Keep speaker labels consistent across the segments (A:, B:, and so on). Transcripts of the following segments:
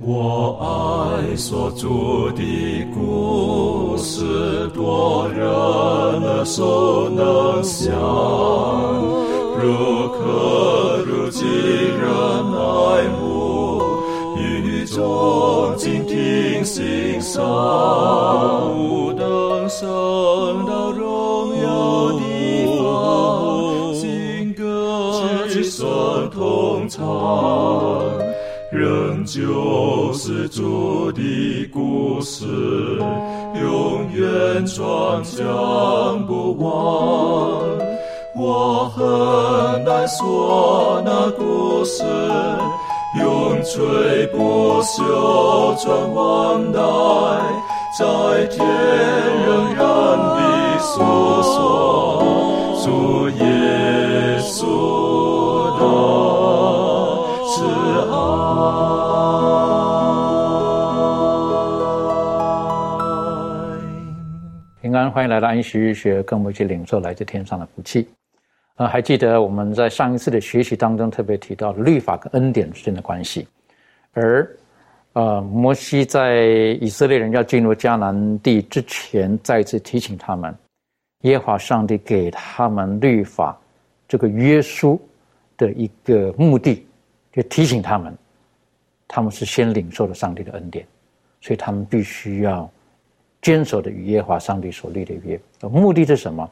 A: 我爱所著的故事，多人耳熟能想，如可如今人爱慕，宇宙静听欣赏，
B: 不等升到
A: 故事，永远传讲不完。我很难说那故事，永垂不朽传万代，在天仍然的诉说主耶稣的
C: 平安，欢迎来到安息学，跟我们一起领受来自天上的福气。呃，还记得我们在上一次的学习当中特别提到律法跟恩典之间的关系，而呃，摩西在以色列人要进入迦南地之前，再次提醒他们，耶和华上帝给他们律法这个约束的一个目的，就提醒他们，他们是先领受了上帝的恩典，所以他们必须要坚守的与耶和华上帝所立的约。目的是什么？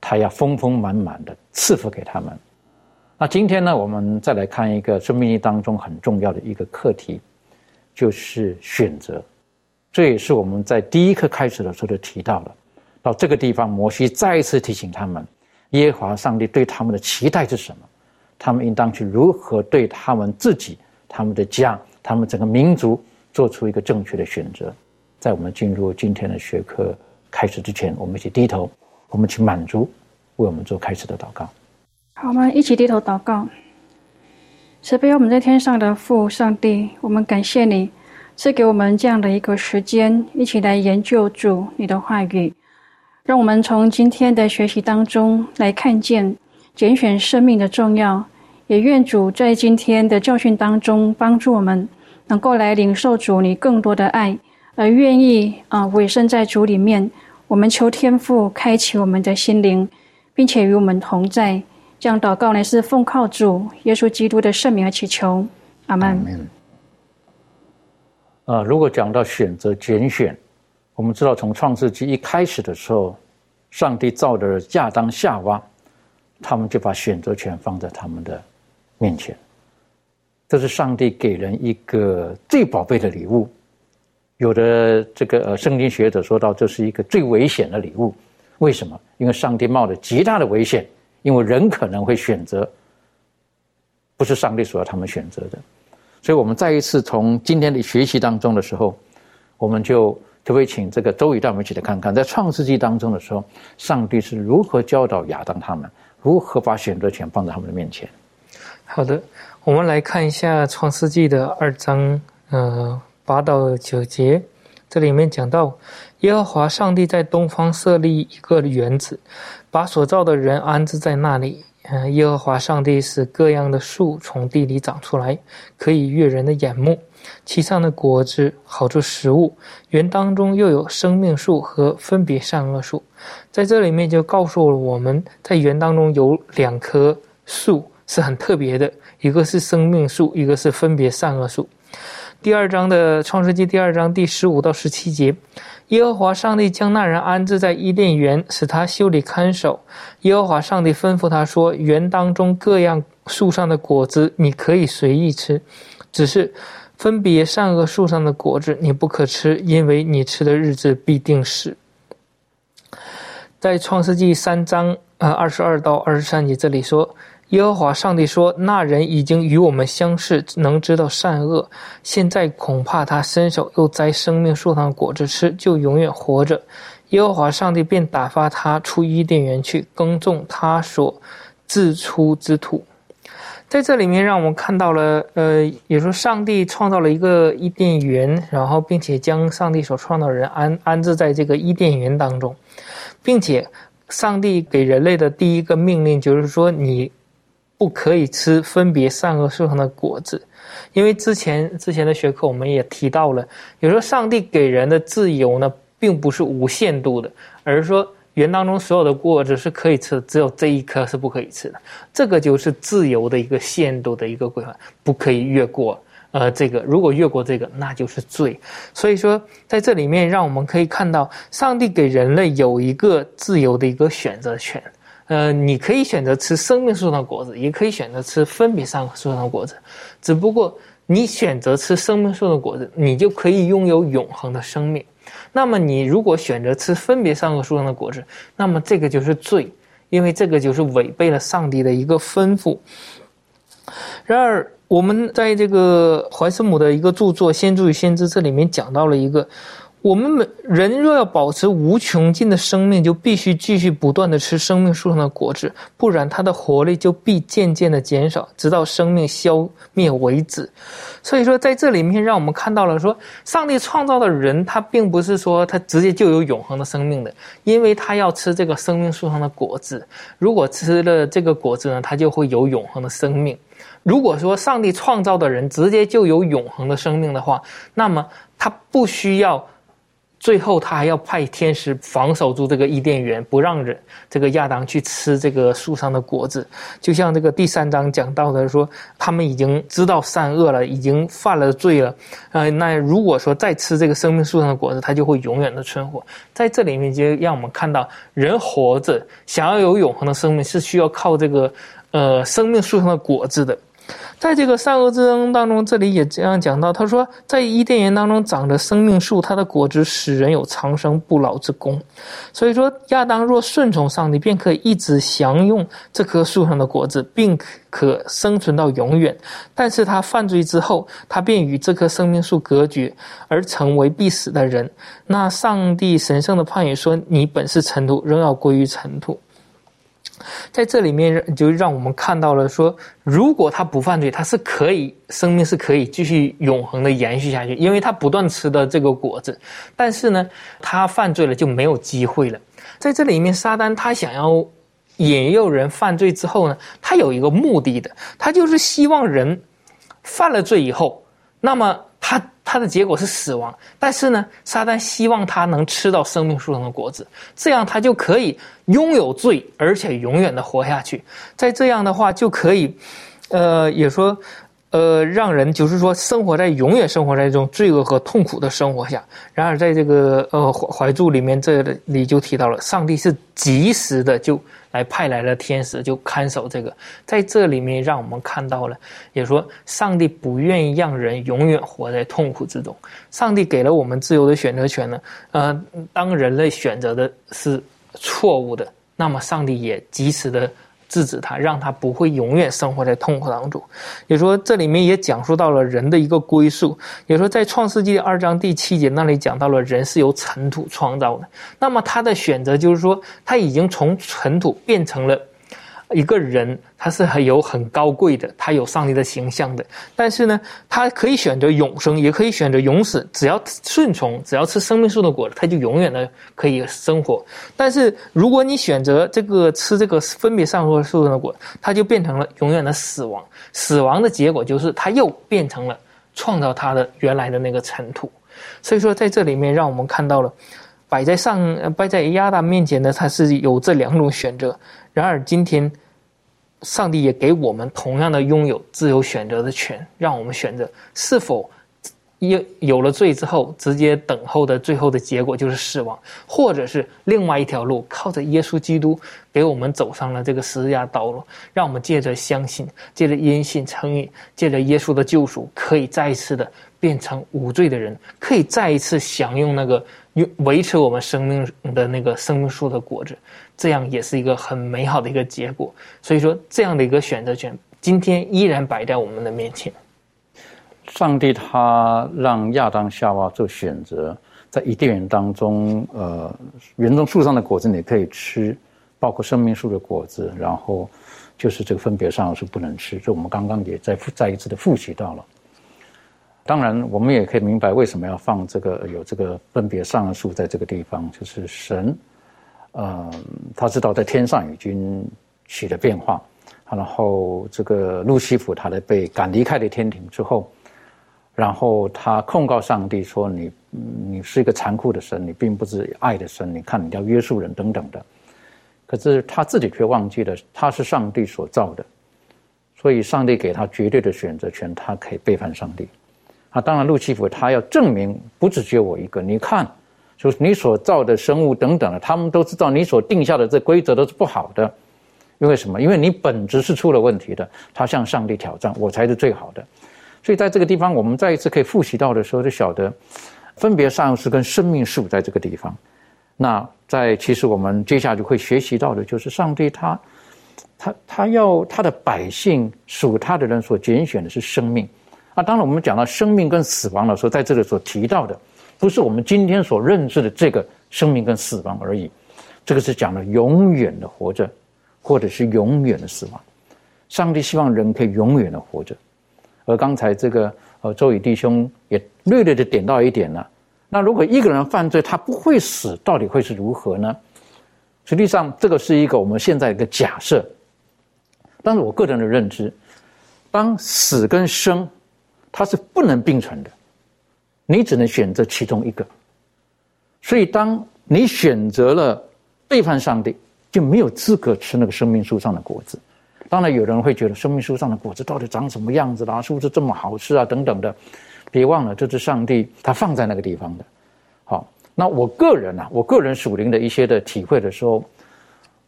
C: 他要丰丰满满的赐福给他们。那今天呢，我们再来看一个生命力当中很重要的一个课题，就是选择。这也是我们在第一课开始的时候就提到了。到这个地方，摩西再一次提醒他们，耶和华上帝对他们的期待是什么？他们应当去如何对他们自己、他们的家、他们整个民族做出一个正确的选择。在我们进入今天的学科开始之前，我们一起低头。我们请满足为我们做开始的祷告。
D: 好，我们一起低头祷告。慈悲我们在天上的父上帝，我们感谢你赐给我们这样的一个时间，一起来研究主你的话语，让我们从今天的学习当中来看见拣选生命的重要。也愿主在今天的教训当中帮助我们，能够来领受主你更多的爱，而愿意啊委身在主里面。我们求天父开启我们的心灵，并且与我们同在。这样祷告呢，是奉靠主耶稣基督的圣名而祈求。阿门。
C: 呃，如果讲到选择拣选，我们知道从创世纪一开始的时候，上帝造的亚当夏娃，他们就把选择权放在他们的面前。这是上帝给人一个最宝贝的礼物。有的这个呃，圣经学者说到，这是一个最危险的礼物。为什么？因为上帝冒着极大的危险，因为人可能会选择不是上帝所要他们选择的。所以，我们再一次从今天的学习当中的时候，我们就特别请这个周宇带我们一起来看看，在创世纪当中的时候，上帝是如何教导亚当他们，如何把选择权放在他们的面前。
E: 好的，我们来看一下创世纪的二章，呃。八到九节，这里面讲到，耶和华上帝在东方设立一个园子，把所造的人安置在那里。嗯，耶和华上帝使各样的树从地里长出来，可以悦人的眼目，其上的果子好做食物。园当中又有生命树和分别善恶树，在这里面就告诉了我们在园当中有两棵树是很特别的，一个是生命树，一个是分别善恶树。第二章的创世纪第二章第十五到十七节，耶和华上帝将那人安置在伊甸园，使他修理看守。耶和华上帝吩咐他说：“园当中各样树上的果子你可以随意吃，只是分别善恶树上的果子你不可吃，因为你吃的日子必定死。”在创世纪三章呃二十二到二十三节这里说。耶和华上帝说：“那人已经与我们相似，能知道善恶。现在恐怕他伸手又摘生命树上的果子吃，就永远活着。”耶和华上帝便打发他出伊甸园去耕种他所自出之土。在这里面，让我们看到了，呃，也说上帝创造了一个伊甸园，然后并且将上帝所创造的人安安置在这个伊甸园当中，并且上帝给人类的第一个命令就是说：“你。”不可以吃分别善恶树上的果子，因为之前之前的学科我们也提到了，有时候上帝给人的自由呢，并不是无限度的，而是说园当中所有的果子是可以吃的，只有这一颗是不可以吃的，这个就是自由的一个限度的一个规范，不可以越过。呃，这个如果越过这个，那就是罪。所以说，在这里面，让我们可以看到，上帝给人类有一个自由的一个选择权。呃，你可以选择吃生命树上的果子，也可以选择吃分别上树上的果子。只不过，你选择吃生命树的果子，你就可以拥有永恒的生命。那么，你如果选择吃分别上树上的果子，那么这个就是罪，因为这个就是违背了上帝的一个吩咐。然而，我们在这个怀斯姆的一个著作《先知与先知》这里面讲到了一个，我们每人若要保持无穷尽的生命，就必须继续不断的吃生命树上的果子，不然他的活力就必渐渐的减少，直到生命消灭为止。所以说，在这里面让我们看到了说，上帝创造的人，他并不是说他直接就有永恒的生命的，因为他要吃这个生命树上的果子，如果吃了这个果子呢，他就会有永恒的生命。如果说上帝创造的人直接就有永恒的生命的话，那么他不需要，最后他还要派天使防守住这个伊甸园，不让人这个亚当去吃这个树上的果子。就像这个第三章讲到的说，他们已经知道善恶了，已经犯了罪了。呃，那如果说再吃这个生命树上的果子，他就会永远的存活。在这里面就让我们看到，人活着想要有永恒的生命，是需要靠这个呃生命树上的果子的。在这个善恶之争当中，这里也这样讲到，他说，在伊甸园当中长着生命树，它的果子使人有长生不老之功。所以说，亚当若顺从上帝，便可以一直享用这棵树上的果子，并可生存到永远。但是他犯罪之后，他便与这棵生命树隔绝，而成为必死的人。那上帝神圣的判语说：“你本是尘土，仍要归于尘土。”在这里面就让我们看到了说，如果他不犯罪，他是可以生命是可以继续永恒的延续下去，因为他不断吃的这个果子。但是呢，他犯罪了就没有机会了。在这里面，撒旦他想要引诱人犯罪之后呢，他有一个目的的，他就是希望人犯了罪以后，那么。他他的结果是死亡，但是呢，撒旦希望他能吃到生命树上的果子，这样他就可以拥有罪，而且永远的活下去。在这样的话，就可以，呃，也说，呃，让人就是说，生活在永远生活在这种罪恶和痛苦的生活下。然而，在这个呃怀怀柱里面，这里就提到了，上帝是及时的就。来派来了天使，就看守这个，在这里面让我们看到了，也说上帝不愿意让人永远活在痛苦之中。上帝给了我们自由的选择权呢，呃，当人类选择的是错误的，那么上帝也及时的。制止他，让他不会永远生活在痛苦当中。也说这里面也讲述到了人的一个归宿。也说在创世纪二章第七节那里讲到了人是由尘土创造的。那么他的选择就是说，他已经从尘土变成了。一个人他是很有很高贵的，他有上帝的形象的，但是呢，他可以选择永生，也可以选择永死，只要顺从，只要吃生命树的果子，他就永远的可以生活。但是如果你选择这个吃这个分别上树树的果，他就变成了永远的死亡。死亡的结果就是他又变成了创造他的原来的那个尘土。所以说，在这里面让我们看到了摆在上摆在亚当面前的，他是有这两种选择。然而今天。上帝也给我们同样的拥有自由选择的权，让我们选择是否有有了罪之后，直接等候的最后的结果就是死亡，或者是另外一条路，靠着耶稣基督给我们走上了这个十字架道路，让我们借着相信，借着因信称义，借着耶稣的救赎，可以再一次的变成无罪的人，可以再一次享用那个维维持我们生命的那个生命树的果子。这样也是一个很美好的一个结果，所以说这样的一个选择权，今天依然摆在我们的面前。
C: 上帝他让亚当夏娃做选择，在伊甸园当中，呃，园中树上的果子你可以吃，包括生命树的果子，然后就是这个分别上是不能吃。这我们刚刚也再再一次的复习到了。当然，我们也可以明白为什么要放这个有这个分别上述在这个地方，就是神。呃，他知道在天上已经起了变化，然后这个路西弗他的被赶离开了天庭之后，然后他控告上帝说：“你你是一个残酷的神，你并不是爱的神。你看你要约束人等等的。”可是他自己却忘记了，他是上帝所造的，所以上帝给他绝对的选择权，他可以背叛上帝。啊，当然路西弗他要证明不只只有我一个。你看，就是你所造的生物等等的，他们都知道你所定下的这规则都是不好的。因为什么？因为你本质是出了问题的。他向上帝挑战，我才是最好的。所以在这个地方，我们再一次可以复习到的时候，就晓得分别善恶是跟生命树在这个地方。那在其实我们接下来会学习到的，就是上帝他他他要他的百姓属他的人所拣选的是生命。啊，当然我们讲到生命跟死亡的时候，在这里所提到的，不是我们今天所认知的这个生命跟死亡而已。这个是讲的永远的活着。或者是永远的死亡，上帝希望人可以永远的活着。而刚才这个呃周宇弟兄也略略的点到一点了。那如果一个人犯罪，他不会死，到底会是如何呢？实际上，这个是一个我们现在一个假设。但是我个人的认知，当死跟生，它是不能并存的，你只能选择其中一个。所以，当你选择了背叛上帝。就没有资格吃那个生命树上的果子。当然，有人会觉得生命树上的果子到底长什么样子啦？是不是这么好吃啊？等等的。别忘了，这是上帝他放在那个地方的。好，那我个人呢，我个人属灵的一些的体会的时候，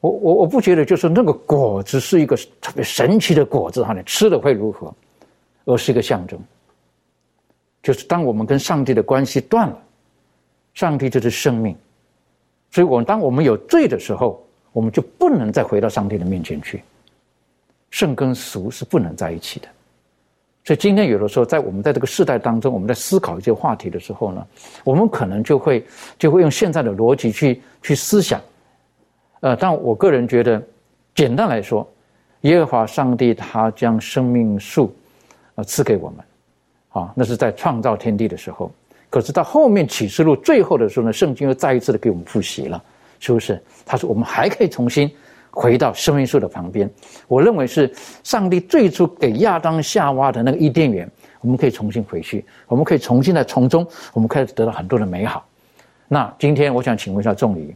C: 我我我不觉得就是那个果子是一个特别神奇的果子哈，你吃了会如何？而是一个象征。就是当我们跟上帝的关系断了，上帝就是生命。所以，我们当我们有罪的时候。我们就不能再回到上帝的面前去，圣跟俗是不能在一起的。所以今天有的时候，在我们在这个时代当中，我们在思考一些话题的时候呢，我们可能就会就会用现在的逻辑去去思想。呃，但我个人觉得，简单来说，耶和华上帝他将生命树啊赐给我们，啊，那是在创造天地的时候。可是到后面启示录最后的时候呢，圣经又再一次的给我们复习了。是不是？他说：“我们还可以重新回到生命树的旁边。”我认为是上帝最初给亚当夏娃的那个伊甸园，我们可以重新回去，我们可以重新在从中，我们开始得到很多的美好。那今天我想请问一下仲礼，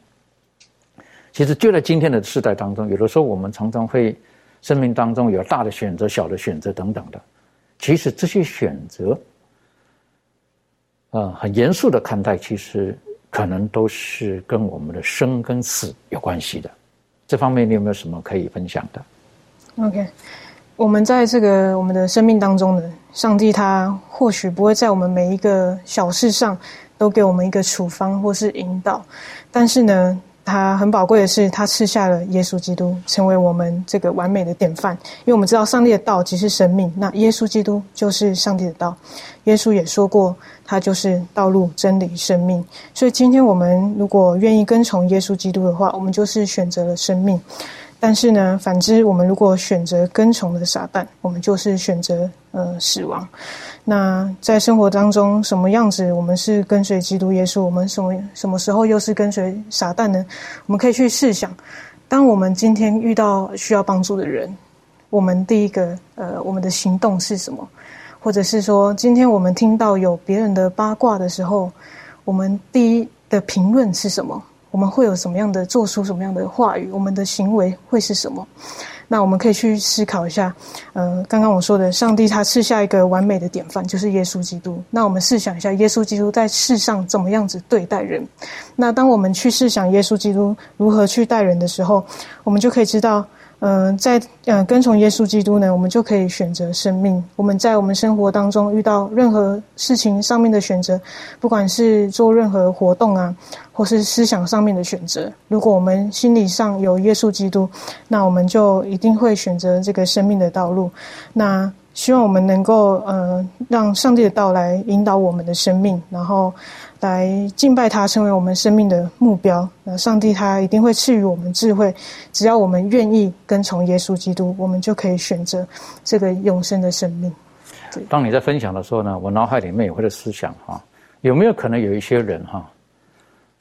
C: 其实就在今天的时代当中，有的时候我们常常会生命当中有大的选择、小的选择等等的。其实这些选择，呃，很严肃的看待，其实。可能都是跟我们的生跟死有关系的，这方面你有没有什么可以分享的
F: ？OK，我们在这个我们的生命当中呢，上帝他或许不会在我们每一个小事上都给我们一个处方或是引导，但是呢。他很宝贵的是，他赐下了耶稣基督，成为我们这个完美的典范。因为我们知道，上帝的道即是生命，那耶稣基督就是上帝的道。耶稣也说过，他就是道路、真理、生命。所以，今天我们如果愿意跟从耶稣基督的话，我们就是选择了生命。但是呢，反之，我们如果选择跟从的撒旦，我们就是选择呃死亡。那在生活当中，什么样子我们是跟随基督耶稣？我们什么什么时候又是跟随撒旦呢？我们可以去试想，当我们今天遇到需要帮助的人，我们第一个呃，我们的行动是什么？或者是说，今天我们听到有别人的八卦的时候，我们第一的评论是什么？我们会有什么样的做出什么样的话语？我们的行为会是什么？那我们可以去思考一下。呃，刚刚我说的，上帝他赐下一个完美的典范，就是耶稣基督。那我们试想一下，耶稣基督在世上怎么样子对待人？那当我们去试想耶稣基督如何去待人的时候，我们就可以知道。嗯，在嗯跟从耶稣基督呢，我们就可以选择生命。我们在我们生活当中遇到任何事情上面的选择，不管是做任何活动啊，或是思想上面的选择，如果我们心理上有耶稣基督，那我们就一定会选择这个生命的道路。那希望我们能够呃让上帝的道来引导我们的生命，然后。来敬拜他，成为我们生命的目标。那上帝他一定会赐予我们智慧，只要我们愿意跟从耶稣基督，我们就可以选择这个永生的生命。
C: 当你在分享的时候呢，我脑海里面也会在思想哈，有没有可能有一些人哈，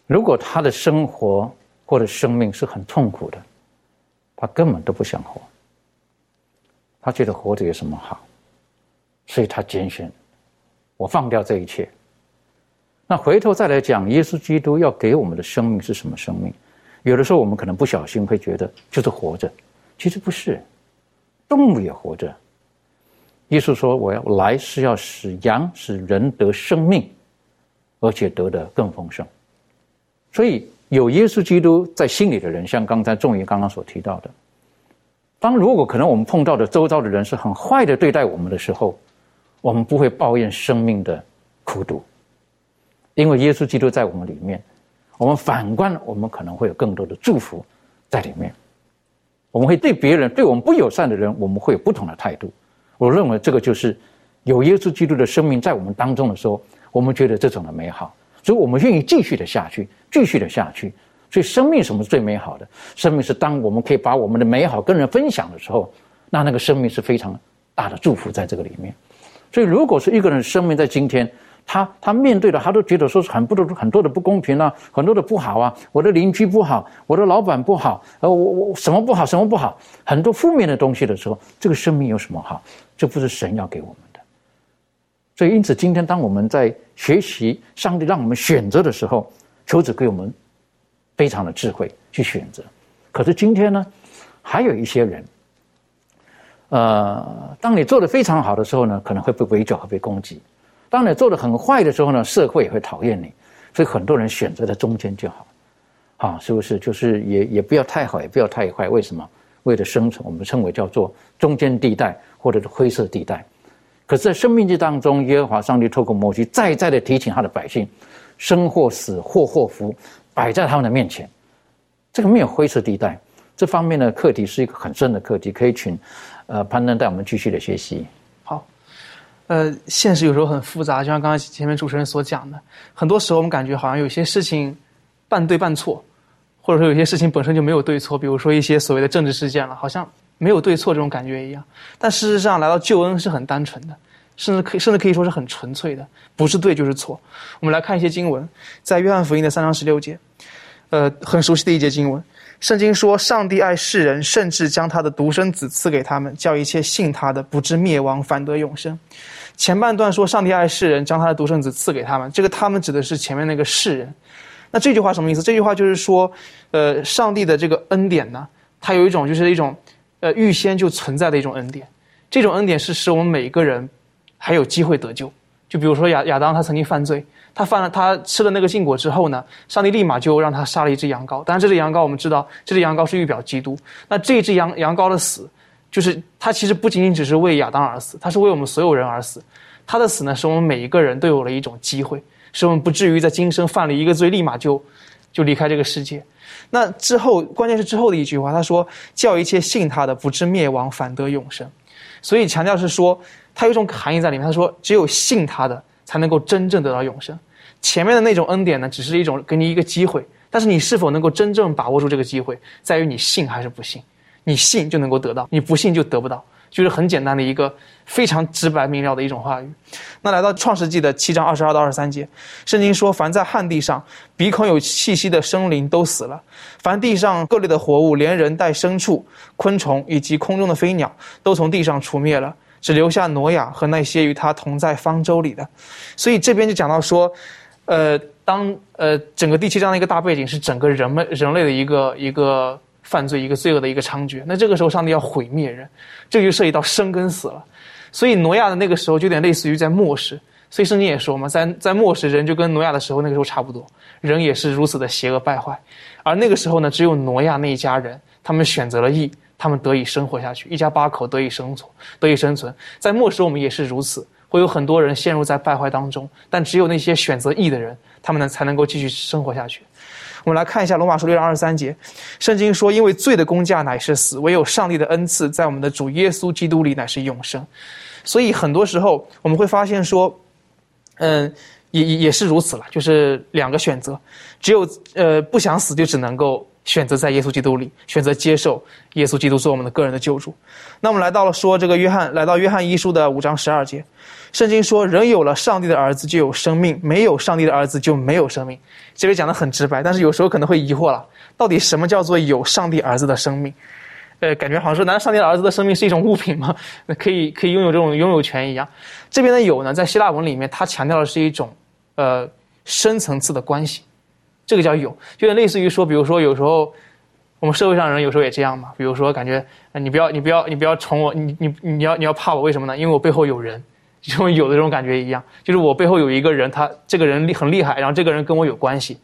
C: 如果他的生活或者生命是很痛苦的，他根本都不想活。他觉得活着有什么好，所以他拣选我放掉这一切。那回头再来讲，耶稣基督要给我们的生命是什么生命？有的时候我们可能不小心会觉得就是活着，其实不是，动物也活着。耶稣说：“我要来是要使羊使人得生命，而且得的更丰盛。”所以有耶稣基督在心里的人，像刚才仲爷刚刚所提到的，当如果可能我们碰到的周遭的人是很坏的对待我们的时候，我们不会抱怨生命的苦毒，因为耶稣基督在我们里面。我们反观，我们可能会有更多的祝福在里面。我们会对别人对我们不友善的人，我们会有不同的态度。我认为这个就是有耶稣基督的生命在我们当中的时候，我们觉得这种的美好，所以我们愿意继续的下去，继续的下去。所以生命什么是最美好的？生命是当我们可以把我们的美好跟人分享的时候，那那个生命是非常大的祝福在这个里面。所以，如果是一个人生命在今天，他他面对的，他都觉得说是很不多很多的不公平啊，很多的不好啊，我的邻居不好，我的老板不好，呃，我我什么不好，什么不好，很多负面的东西的时候，这个生命有什么好？这不是神要给我们的。所以，因此今天当我们在学习上帝让我们选择的时候，求主给我们非常的智慧去选择。可是今天呢，还有一些人，呃，当你做的非常好的时候呢，可能会被围剿和被攻击。当你做的很坏的时候呢，社会也会讨厌你，所以很多人选择在中间就好，啊，是不是？就是也也不要太好，也不要太坏。为什么？为了生存，我们称为叫做中间地带或者是灰色地带。可是，在生命记当中，耶和华上帝透过摩西再再的提醒他的百姓：生或死，祸或福，摆在他们的面前。这个没有灰色地带，这方面的课题是一个很深的课题，可以请呃潘登带我们继续的学习。
G: 好呃，现实有时候很复杂，就像刚才前面主持人所讲的，很多时候我们感觉好像有些事情半对半错，或者说有些事情本身就没有对错，比如说一些所谓的政治事件了，好像没有对错这种感觉一样。但事实上，来到救恩是很单纯的，甚至可以甚至可以说是很纯粹的，不是对就是错。我们来看一些经文，在约翰福音的三章十六节，呃，很熟悉的一节经文，圣经说：“上帝爱世人，甚至将他的独生子赐给他们，叫一切信他的不至灭亡，反得永生。”前半段说上帝爱世人，将他的独生子赐给他们。这个他们指的是前面那个世人。那这句话什么意思？这句话就是说，呃，上帝的这个恩典呢，它有一种就是一种，呃，预先就存在的一种恩典。这种恩典是使我们每一个人还有机会得救。就比如说亚亚当他曾经犯罪，他犯了他吃了那个禁果之后呢，上帝立马就让他杀了一只羊羔。当然这只羊羔我们知道，这只羊羔是预表基督。那这只羊羊羔的死。就是他其实不仅仅只是为亚当而死，他是为我们所有人而死。他的死呢，使我们每一个人都有了一种机会，使我们不至于在今生犯了一个罪，立马就就离开这个世界。那之后，关键是之后的一句话，他说：“叫一切信他的不至灭亡，反得永生。”所以强调是说，它有一种含义在里面。他说：“只有信他的，才能够真正得到永生。前面的那种恩典呢，只是一种给你一个机会，但是你是否能够真正把握住这个机会，在于你信还是不信。”你信就能够得到，你不信就得不到，就是很简单的一个非常直白明了的一种话语。那来到创世纪的七章二十二到二十三节，圣经说：凡在旱地上鼻孔有气息的生灵都死了；凡地上各类的活物，连人带牲畜、昆虫以及空中的飞鸟，都从地上除灭了，只留下挪亚和那些与他同在方舟里的。所以这边就讲到说，呃，当呃整个第七章的一个大背景是整个人们人类的一个一个。犯罪一个罪恶的一个猖獗，那这个时候上帝要毁灭人，这就涉及到生跟死了。所以挪亚的那个时候就有点类似于在末世，所以圣经也说嘛，在在末世人就跟挪亚的时候那个时候差不多，人也是如此的邪恶败坏。而那个时候呢，只有挪亚那一家人，他们选择了义，他们得以生活下去，一家八口得以生存，得以生存。在末世我们也是如此，会有很多人陷入在败坏当中，但只有那些选择义的人，他们呢才能够继续生活下去。我们来看一下罗马书六章二十三节，圣经说：“因为罪的工价乃是死，唯有上帝的恩赐在我们的主耶稣基督里乃是永生。”所以很多时候我们会发现说，嗯，也也也是如此了，就是两个选择，只有呃不想死就只能够选择在耶稣基督里，选择接受耶稣基督做我们的个人的救主。那我们来到了说这个约翰，来到约翰一书的五章十二节。圣经说：“人有了上帝的儿子就有生命，没有上帝的儿子就没有生命。”这里讲的很直白，但是有时候可能会疑惑了：到底什么叫做有上帝儿子的生命？呃，感觉好像说，难道上帝的儿子的生命是一种物品吗？那可以可以拥有这种拥有权一样。这边的有呢，在希腊文里面，它强调的是一种呃深层次的关系，这个叫有，就类似于说，比如说有时候我们社会上人有时候也这样嘛，比如说感觉你不要你不要你不要宠我，你你你要你要怕我，为什么呢？因为我背后有人。就像有的这种感觉一样，就是我背后有一个人，他这个人厉很厉害，然后这个人跟我有关系，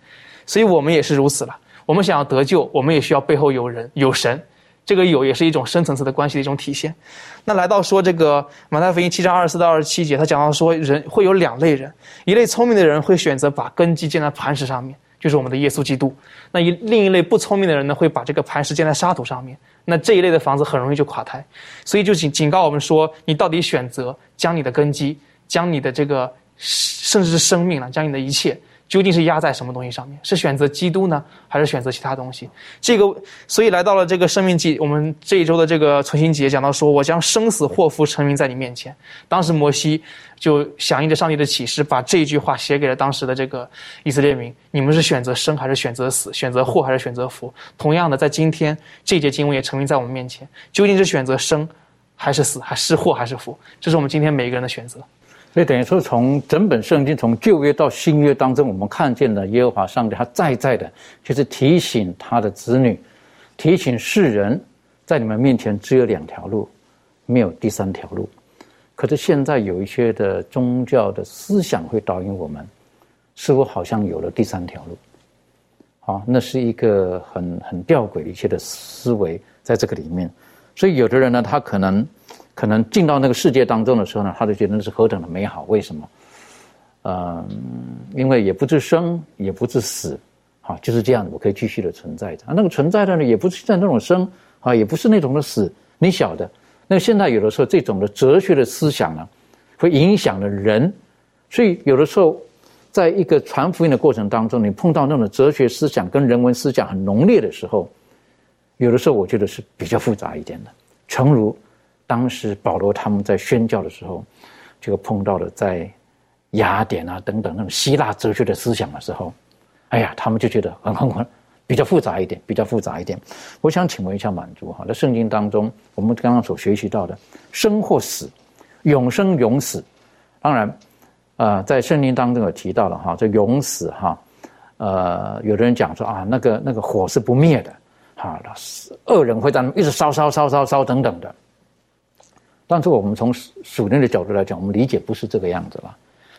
G: 所以我们也是如此了。我们想要得救，我们也需要背后有人有神，这个有也是一种深层次的关系的一种体现。那来到说这个马太福音七章二十四到二十七节，他讲到说人会有两类人，一类聪明的人会选择把根基建在磐石上面，就是我们的耶稣基督；那一另一类不聪明的人呢，会把这个磐石建在沙土上面。那这一类的房子很容易就垮台，所以就警警告我们说，你到底选择将你的根基，将你的这个甚至是生命了，将你的一切。究竟是压在什么东西上面？是选择基督呢，还是选择其他东西？这个，所以来到了这个生命记，我们这一周的这个存心节讲到说，我将生死祸福成名在你面前。当时摩西就响应着上帝的启示，把这一句话写给了当时的这个以色列民：你们是选择生还是选择死？选择祸还是选择福？同样的，在今天这节经文也成名在我们面前，究竟是选择生还是死？还是祸还是福？这是我们今天每一个人的选择。
C: 所以等于说，从整本圣经，从旧约到新约当中，我们看见了耶和华上帝，他在在的，就是提醒他的子女，提醒世人，在你们面前只有两条路，没有第三条路。可是现在有一些的宗教的思想会导引我们，似乎好像有了第三条路。好，那是一个很很吊诡的一些的思维在这个里面。所以有的人呢，他可能。可能进到那个世界当中的时候呢，他就觉得那是何等的美好。为什么？嗯，因为也不是生，也不是死，啊，就是这样，我可以继续的存在着。那个存在的呢，也不是在那种生啊，也不是那种的死。你晓得，那现在有的时候这种的哲学的思想呢，会影响了人。所以有的时候，在一个传福音的过程当中，你碰到那种哲学思想跟人文思想很浓烈的时候，有的时候我觉得是比较复杂一点的，诚如。当时保罗他们在宣教的时候，这个碰到了在雅典啊等等那种希腊哲学的思想的时候，哎呀，他们就觉得很很很比较复杂一点，比较复杂一点。我想请问一下满足哈，在圣经当中，我们刚刚所学习到的生或死，永生永死，当然啊，在圣经当中有提到了哈，这永死哈，呃，有的人讲说啊，那个那个火是不灭的，哈，恶人会在一直烧烧烧烧烧等等的。但是我们从属灵的角度来讲，我们理解不是这个样子了，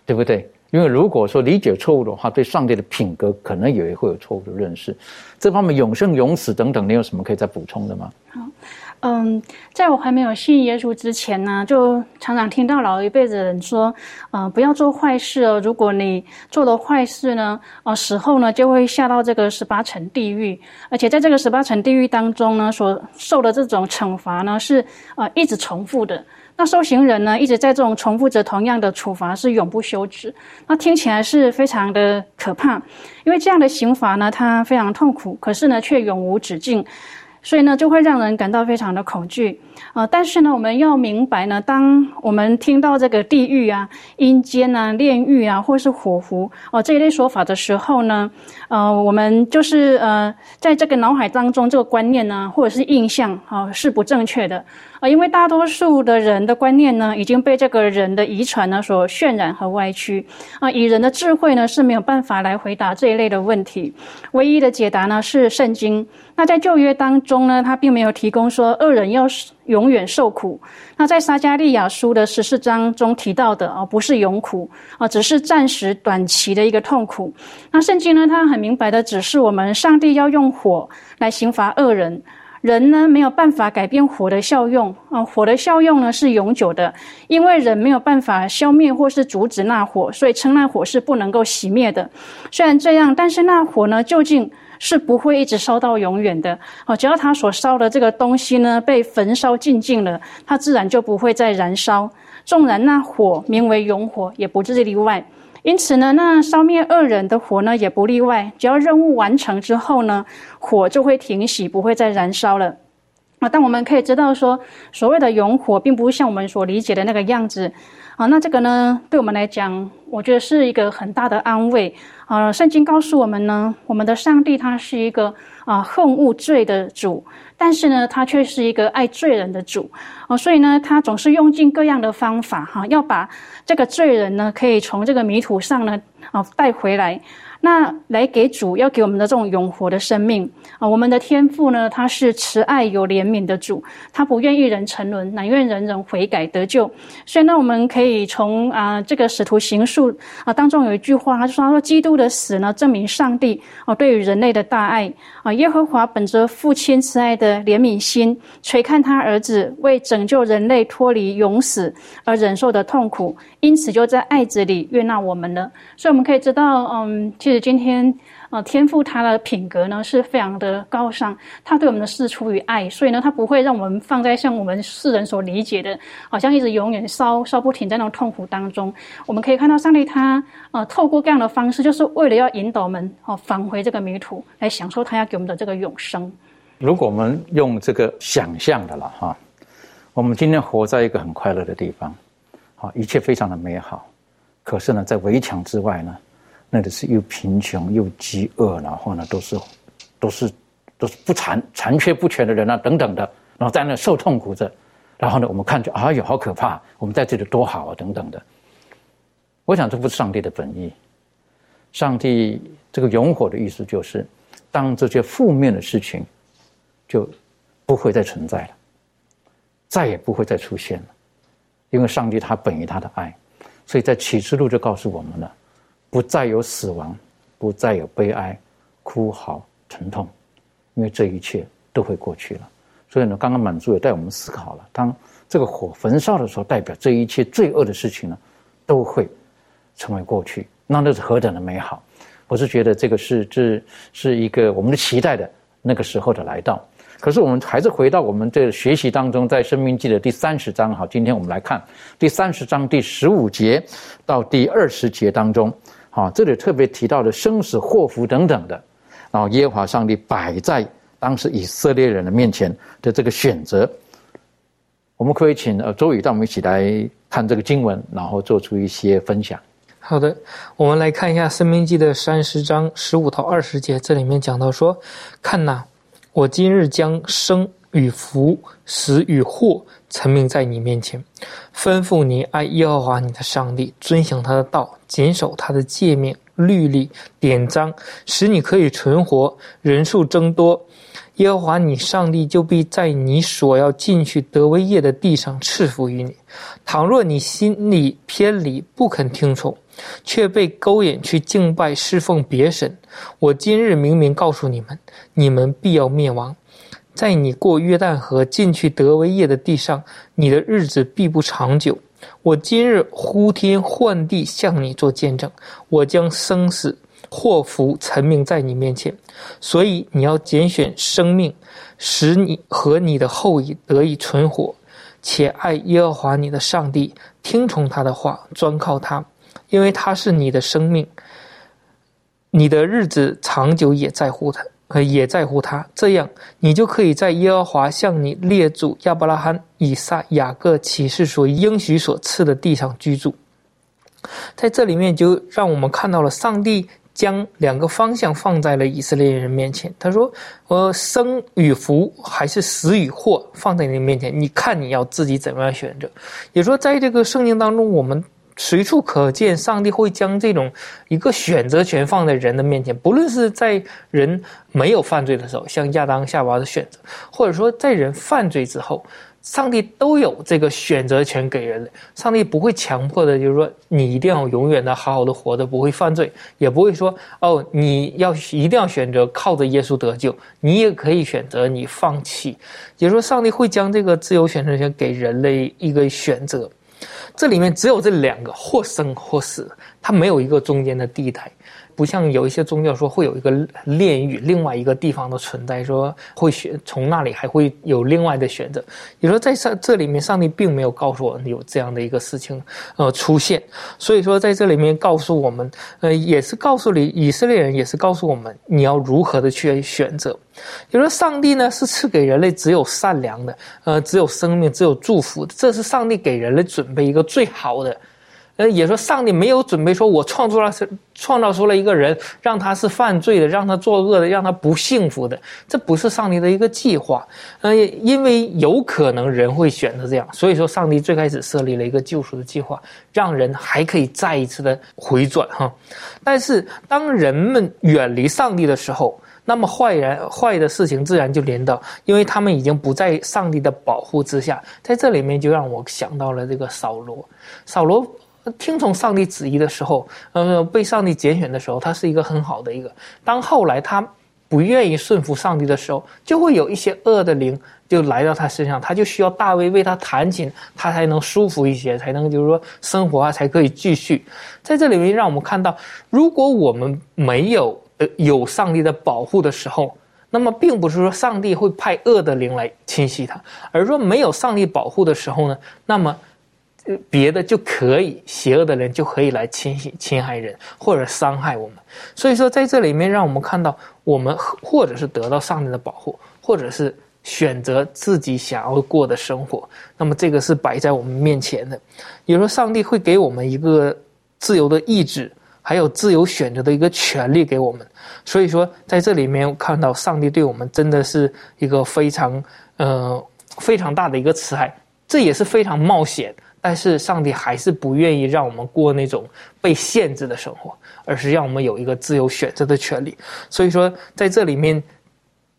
C: 对不对？因为如果说理解错误的话，对上帝的品格可能也会有错误的认识。这方面永生、永死等等，你有什么可以再补充的吗？
D: 好。嗯，在我还没有信耶稣之前呢，就常常听到老一辈的人说，呃，不要做坏事哦。如果你做了坏事呢，呃，死后呢就会下到这个十八层地狱，而且在这个十八层地狱当中呢，所受的这种惩罚呢是呃一直重复的。那受刑人呢一直在这种重复着同样的处罚，是永不休止。那听起来是非常的可怕，因为这样的刑罚呢，它非常痛苦，可是呢却永无止境。所以呢，就会让人感到非常的恐惧。啊！但是呢，我们要明白呢，当我们听到这个地狱啊、阴间啊、炼狱啊，或者是火湖哦这一类说法的时候呢，呃，我们就是呃，在这个脑海当中，这个观念呢，或者是印象啊，是不正确的啊。因为大多数的人的观念呢，已经被这个人的遗传呢所渲染和歪曲啊，以人的智慧呢是没有办法来回答这一类的问题。唯一的解答呢是圣经。那在旧约当中呢，他并没有提供说恶人要永远受苦。那在撒加利亚书的十四章中提到的啊，不是永苦啊，只是暂时短期的一个痛苦。那圣经呢，它很明白的指示我们，上帝要用火来刑罚恶人。人呢没有办法改变火的效用啊，火的效用呢是永久的，因为人没有办法消灭或是阻止那火，所以称那火是不能够熄灭的。虽然这样，但是那火呢究竟是不会一直烧到永远的啊。只要它所烧的这个东西呢被焚烧尽尽了，它自然就不会再燃烧。纵然那火名为永火，也不是例外。因此呢，那烧灭恶人的火呢，也不例外。只要任务完成之后呢，火就会停息，不会再燃烧了。啊，但我们可以知道说，所谓的永火，并不像我们所理解的那个样子。啊，那这个呢，对我们来讲，我觉得是一个很大的安慰。啊，圣经告诉我们呢，我们的上帝他是一个啊恨恶罪的主，但是呢，他却是一个爱罪人的主哦，所以呢，他总是用尽各样的方法哈，要把这个罪人呢，可以从这个迷途上呢，啊带回来。那来给主要给我们的这种永活的生命啊，我们的天父呢，他是慈爱有怜悯的主，他不愿意人沉沦，乃愿人人悔改得救。所以呢，我们可以从啊这个使徒行述啊当中有一句话，他就说：“他说基督的死呢，证明上帝啊对于人类的大爱啊，耶和华本着父亲慈爱的怜悯心，垂看他儿子为拯救人类脱离永死而忍受的痛苦，因此就在爱子里悦纳我们了。所以我们可以知道，嗯，其实。今天，呃，天父他的品格呢是非常的高尚，他对我们的事出于爱，所以呢，他不会让我们放在像我们世人所理解的，好像一直永远烧烧不停在那种痛苦当中。我们可以看到上帝他，呃，透过这样的方式，就是为了要引导我们哦返回这个迷途，来享受他要给我们的这个永生。
C: 如果我们用这个想象的了哈，我们今天活在一个很快乐的地方，啊，一切非常的美好，可是呢，在围墙之外呢？那里是又贫穷又饥饿，然后呢，都是，都是，都是不残残缺不全的人啊，等等的，然后在那受痛苦着，然后呢，我们看着哎呦，好可怕！我们在这里多好啊，等等的。我想这不是上帝的本意。上帝这个永火的意思就是，当这些负面的事情就不会再存在了，再也不会再出现了，因为上帝他本于他的爱，所以在启示录就告诉我们了。不再有死亡，不再有悲哀、哭嚎、疼痛，因为这一切都会过去了。所以呢，刚刚满足也带我们思考了：当这个火焚烧的时候，代表这一切罪恶的事情呢，都会成为过去。那那是何等的美好！我是觉得这个是这是一个我们的期待的那个时候的来到。可是我们还是回到我们这学习当中，在《生命记》的第三十章，好，今天我们来看第三十章第十五节到第二十节当中。好，这里特别提到的生死祸福等等的，然后耶和华上帝摆在当时以色列人的面前的这个选择，我们可以请呃周宇带我们一起来看这个经文，然后做出一些分享。
E: 好的，我们来看一下《生命记》的三十章十五到二十节，这里面讲到说：“看呐，我今日将生与福、死与祸。”成名在你面前，吩咐你爱耶和华你的上帝，遵行他的道，谨守他的诫命、律例、典章，使你可以存活，人数增多。耶和华你上帝就必在你所要进去得为业的地上赐福于你。倘若你心里偏离，不肯听从，却被勾引去敬拜侍奉别神，我今日明明告诉你们，你们必要灭亡。在你过约旦河进去得为业的地上，你的日子必不长久。我今日呼天唤地向你做见证，我将生死祸福陈明在你面前，所以你要拣选生命，使你和你的后裔得以存活，且爱耶和华你的上帝，听从他的话，专靠他，因为他是你的生命，你的日子长久也在乎他。也在乎他，这样你就可以在耶和华向你列祖亚伯拉罕、以撒、雅各启示所应许所赐的地上居住。在这里面，就让我们看到了上帝将两个方向放在了以色列人面前。他说：“呃，生与福还是死与祸，放在你面前，你看你要自己怎么样选择。”也说，在这个圣经当中，我们。随处可见，上帝会将这种一个选择权放在人的面前，不论是在人没有犯罪的时候，像亚当夏娃的选择，或者说在人犯罪之后，上帝都有这个选择权给人类。上帝不会强迫的，就是说你一定要永远的好好的活着，不会犯罪，也不会说哦你要一定要选择靠着耶稣得救，你也可以选择你放弃。也就是说，上帝会将这个自由选择权给人类一个选择。这里面只有这两个，或生或死，它没有一个中间的地带。不像有一些宗教说会有一个炼狱，另外一个地方的存在，说会选从那里还会有另外的选择。你说在上这里面，上帝并没有告诉我有这样的一个事情呃出现，所以说在这里面告诉我们，呃也是告诉你以色列人，也是告诉我们你要如何的去选择。就说上帝呢是赐给人类只有善良的，呃只有生命，只有祝福，这是上帝给人类准备一个最好的。呃，也说上帝没有准备说，我创造了创造出了一个人，让他是犯罪的，让他作恶的，让他不幸福的，这不是上帝的一个计划。呃，因为有可能人会选择这样，所以说上帝最开始设立了一个救赎的计划，让人还可以再一次的回转哈。但是当人们远离上帝的时候，那么坏人坏的事情自然就连到，因为他们已经不在上帝的保护之下。在这里面就让我想到了这个扫罗，扫罗。听从上帝旨意的时候，呃，被上帝拣选的时候，他是一个很好的一个。当后来他不愿意顺服上帝的时候，就会有一些恶的灵就来到他身上，他就需要大卫为他弹琴，他才能舒服一些，才能就是说生活啊才可以继续。在这里面，让我们看到，如果我们没有呃有上帝的保护的时候，那么并不是说上帝会派恶的灵来侵袭他，而说没有上帝保护的时候呢，那么。别的就可以，邪恶的人就可以来侵袭、侵害人或者伤害我们。所以说，在这里面，让我们看到，我们或者是得到上帝的保护，或者是选择自己想要过的生活。那么，这个是摆在我们面前的。有时候，上帝会给我们一个自由的意志，还有自由选择的一个权利给我们。所以说，在这里面看到，上帝对我们真的是一个非常呃非常大的一个慈爱，这也是非常冒险。但是上帝还是不愿意让我们过那种被限制的生活，而是让我们有一个自由选择的权利。所以说，在这里面，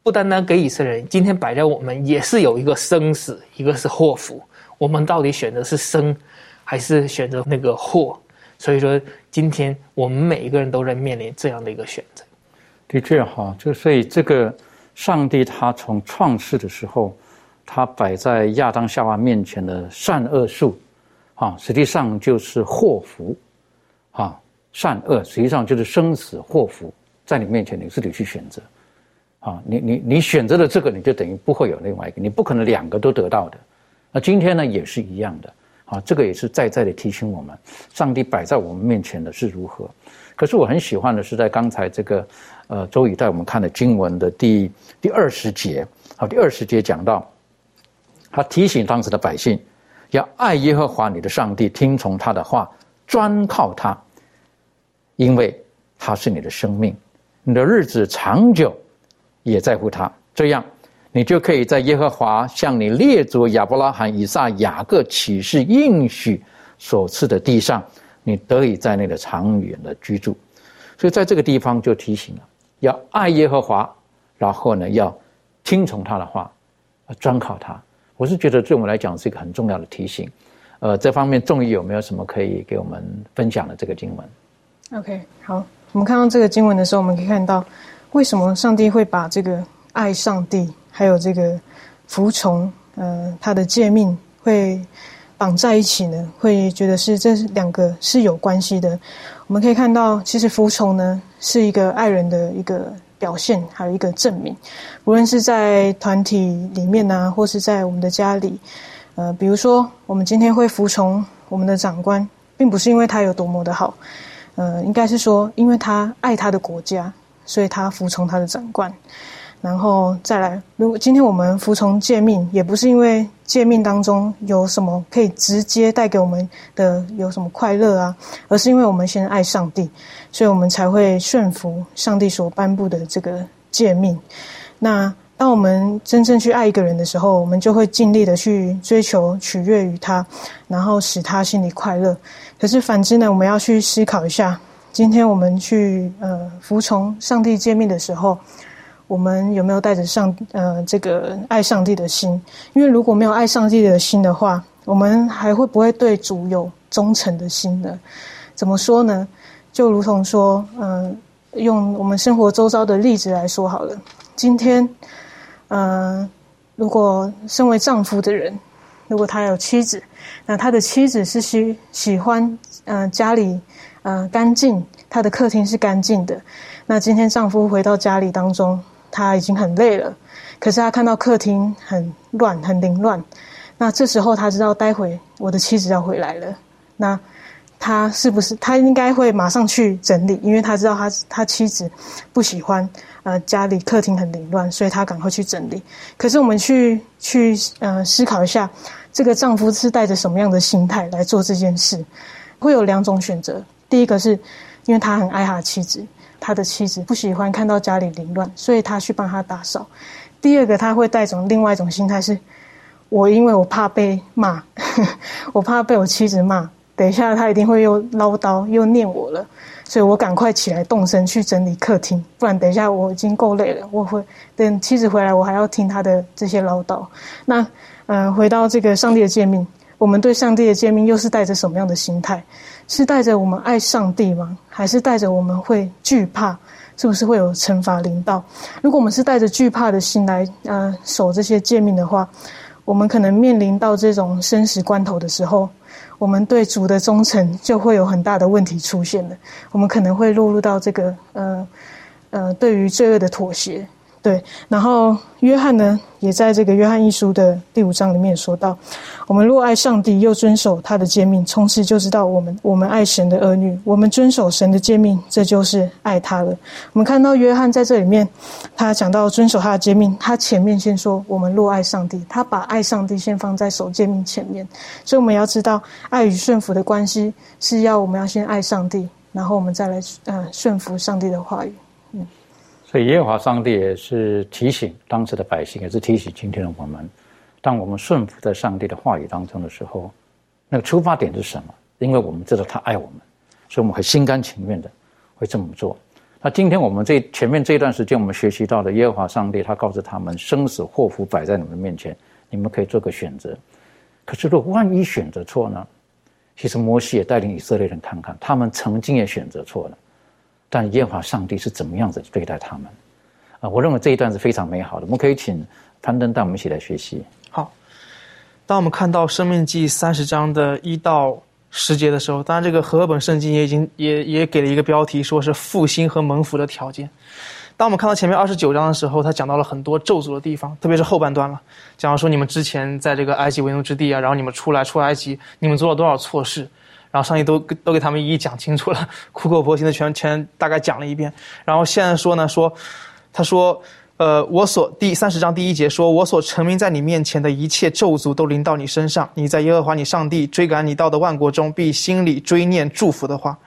E: 不单单给以色列人，今天摆在我们也是有一个生死，一个是祸福。我们到底选择是生，还是选择那个祸？所以说，今天我们每一个人都在面临这样的一个选择。
C: 的确哈，就所以这个上帝他从创世的时候，他摆在亚当夏娃面前的善恶树。啊，实际上就是祸福，啊，善恶实际上就是生死祸福，在你面前你自己去选择，啊，你你你选择了这个，你就等于不会有另外一个，你不可能两个都得到的。那今天呢也是一样的，啊，这个也是在在的提醒我们，上帝摆在我们面前的是如何。可是我很喜欢的是在刚才这个，呃，周宇带我们看的经文的第第二十节，好，第二十节讲到，他提醒当时的百姓。要爱耶和华你的上帝，听从他的话，专靠他，因为他是你的生命，你的日子长久，也在乎他。这样，你就可以在耶和华向你列祖亚伯拉罕、以撒、雅各启示应许所赐的地上，你得以在那个长远的居住。所以，在这个地方就提醒了，要爱耶和华，然后呢，要听从他的话，专靠他。我是觉得对我们来讲是一个很重要的提醒，呃，这方面众义有没有什么可以给我们分享的这个经文
F: ？OK，好，我们看到这个经文的时候，我们可以看到为什么上帝会把这个爱上帝，还有这个服从，呃，他的诫命会绑在一起呢？会觉得是这两个是有关系的。我们可以看到，其实服从呢是一个爱人的一个。表现还有一个证明，无论是在团体里面呢，或是在我们的家里，呃，比如说我们今天会服从我们的长官，并不是因为他有多么的好，呃，应该是说因为他爱他的国家，所以他服从他的长官。然后再来，如果今天我们服从诫命，也不是因为诫命当中有什么可以直接带给我们的有什么快乐啊，而是因为我们先爱上帝，所以我们才会顺服上帝所颁布的这个诫命。那当我们真正去爱一个人的时候，我们就会尽力的去追求取悦于他，然后使他心里快乐。可是反之呢，我们要去思考一下，今天我们去呃服从上帝诫命的时候。我们有没有带着上呃这个爱上帝的心？因为如果没有爱上帝的心的话，我们还会不会对主有忠诚的心呢？怎么说呢？就如同说，嗯，用我们生活周遭的例子来说好了。今天，嗯，如果身为丈夫的人，如果他有妻子，那他的妻子是喜喜欢嗯家里嗯干净，他的客厅是干净的。那今天丈夫回到家里当中。他已经很累了，可是他看到客厅很乱、很凌乱，那这时候他知道待会我的妻子要回来了，那他是不是他应该会马上去整理？因为他知道他他妻子不喜欢呃家里客厅很凌乱，所以他赶快去整理。可是我们去去呃思考一下，这个丈夫是带着什么样的心态来做这件事？会有两种选择。第一个是因为他很爱他的妻子，他的妻子不喜欢看到家里凌乱，所以他去帮他打扫。第二个他会带种另外一种心态是，我因为我怕被骂，我怕被我妻子骂，等一下他一定会又唠叨又念我了。所以我赶快起来动身去整理客厅，不然等一下我已经够累了。我会等妻子回来，我还要听她的这些唠叨。那，嗯，回到这个上帝的诫命，我们对上帝的诫命又是带着什么样的心态？是带着我们爱上帝吗？还是带着我们会惧怕？是不是会有惩罚临到？如果我们是带着惧怕的心来，呃，守这些诫命的话，我们可能面临到这种生死关头的时候。我们对主的忠诚就会有很大的问题出现了，我们可能会落入到这个呃呃对于罪恶的妥协。对，然后约翰呢，也在这个约翰一书的第五章里面说到，我们若爱上帝，又遵守他的诫命，从此就知道我们我们爱神的儿女，我们遵守神的诫命，这就是爱他了。我们看到约翰在这里面，他讲到遵守他的诫命，他前面先说我们若爱上帝，他把爱上帝先放在守诫命前面，所以我们要知道爱与顺服的关系是要我们要先爱上帝，然后我们再来呃顺服上帝的话语。
C: 所以耶和华上帝也是提醒当时的百姓，也是提醒今天的我们：当我们顺服在上帝的话语当中的时候，那个出发点是什么？因为我们知道他爱我们，所以我们会心甘情愿的会这么做。那今天我们这前面这一段时间，我们学习到的耶和华上帝，他告诉他们：生死祸福摆在你们面前，你们可以做个选择。可是，如果万一选择错呢？其实摩西也带领以色列人看看，他们曾经也选择错了。但耶和华上帝是怎么样子对待他们？啊，我认为这一段是非常美好的。我们可以请攀登带我们一起来学习。
G: 好，当我们看到《生命记》三十章的一到十节的时候，当然这个和合本圣经也已经也也给了一个标题，说是复兴和蒙福的条件。当我们看到前面二十九章的时候，他讲到了很多咒诅的地方，特别是后半段了，讲到说你们之前在这个埃及为奴之地啊，然后你们出来出埃及，你们做了多少错事。然后上帝都都给他们一一讲清楚了，苦口婆心的全全大概讲了一遍。然后现在说呢，说他说，呃，我所第三十章第一节说，我所成名在你面前的一切咒诅都临到你身上，你在耶和华你上帝追赶你到的万国中，必心里追念祝福的话。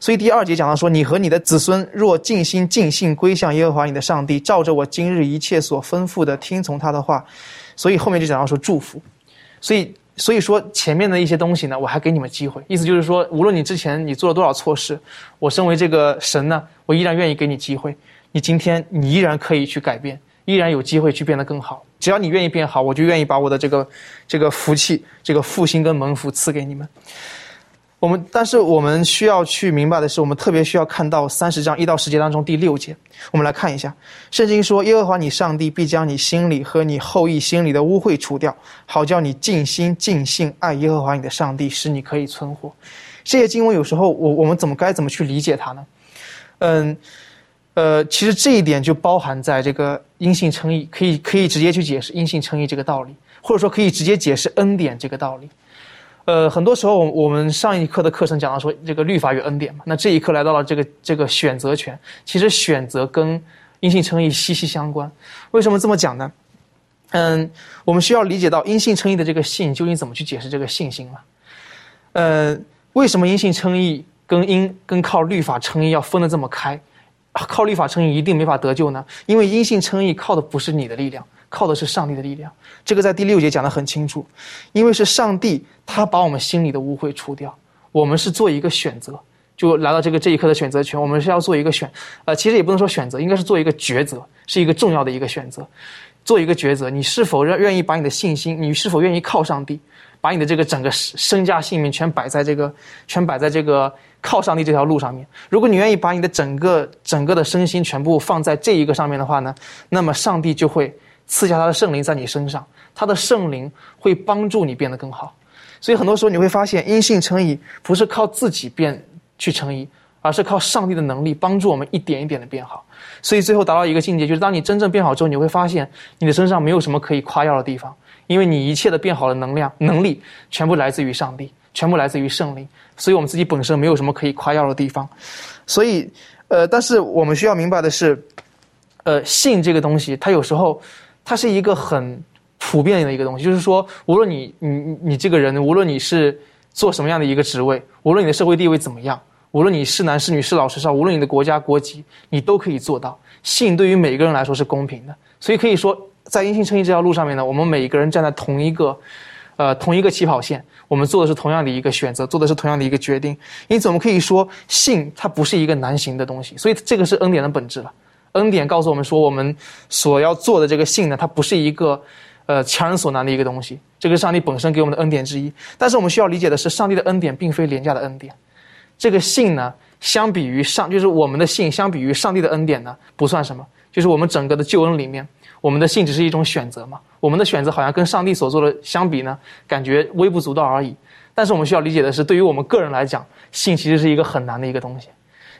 G: 所以第二节讲到说，你和你的子孙若尽心尽性归向耶和华你的上帝，照着我今日一切所吩咐的听从他的话，所以后面就讲到说祝福。所以。所以说前面的一些东西呢，我还给你们机会，意思就是说，无论你之前你做了多少错事，我身为这个神呢，我依然愿意给你机会。你今天你依然可以去改变，依然有机会去变得更好。只要你愿意变好，我就愿意把我的这个这个福气、这个复兴跟蒙福赐给你们。我们，但是我们需要去明白的是，我们特别需要看到三十章一到十节当中第六节。我们来看一下，圣经说：“耶和华你上帝必将你心里和你后裔心里的污秽除掉，好叫你尽心尽性爱耶和华你的上帝，使你可以存活。”这些经文有时候，我我们怎么该怎么去理解它呢？嗯，呃，其实这一点就包含在这个因信称义，可以可以直接去解释因信称义这个道理，或者说可以直接解释恩典这个道理。呃，很多时候，我我们上一课的课程讲到说，这个律法与恩典嘛。那这一课来到了这个这个选择权，其实选择跟因信称义息息相关。为什么这么讲呢？嗯，我们需要理解到因信称义的这个信究竟怎么去解释这个信心了。呃，为什么因信称义跟因跟靠律法称义要分得这么开？靠律法称义一定没法得救呢？因为因信称义靠的不是你的力量。靠的是上帝的力量，这个在第六节讲得很清楚，因为是上帝他把我们心里的污秽除掉，我们是做一个选择，就来到这个这一刻的选择权，我们是要做一个选，呃，其实也不能说选择，应该是做一个抉择，是一个重要的一个选择，做一个抉择，你是否愿愿意把你的信心，你是否愿意靠上帝，把你的这个整个身家性命全摆在这个，全摆在这个靠上帝这条路上面。如果你愿意把你的整个整个的身心全部放在这一个上面的话呢，那么上帝就会。赐下他的圣灵在你身上，他的圣灵会帮助你变得更好。所以很多时候你会发现，因信称义不是靠自己变去称义，而是靠上帝的能力帮助我们一点一点的变好。所以最后达到一个境界，就是当你真正变好之后，你会发现你的身上没有什么可以夸耀的地方，因为你一切的变好的能量、能力全部来自于上帝，全部来自于圣灵。所以我们自己本身没有什么可以夸耀的地方。所以，呃，但是我们需要明白的是，呃，信这个东西，它有时候。它是一个很普遍的一个东西，就是说，无论你你你这个人，无论你是做什么样的一个职位，无论你的社会地位怎么样，无论你是男是女是老是少，无论你的国家国籍，你都可以做到。性对于每个人来说是公平的，所以可以说，在因信称义这条路上面呢，我们每一个人站在同一个，呃，同一个起跑线，我们做的是同样的一个选择，做的是同样的一个决定。因此，我们可以说，性它不是一个难行的东西，所以这个是恩典的本质了。恩典告诉我们说，我们所要做的这个信呢，它不是一个，呃，强人所难的一个东西。这个上帝本身给我们的恩典之一。但是我们需要理解的是，上帝的恩典并非廉价的恩典。这个信呢，相比于上，就是我们的信，相比于上帝的恩典呢，不算什么。就是我们整个的救恩里面，我们的信只是一种选择嘛。我们的选择好像跟上帝所做的相比呢，感觉微不足道而已。但是我们需要理解的是，对于我们个人来讲，信其实是一个很难的一个东西。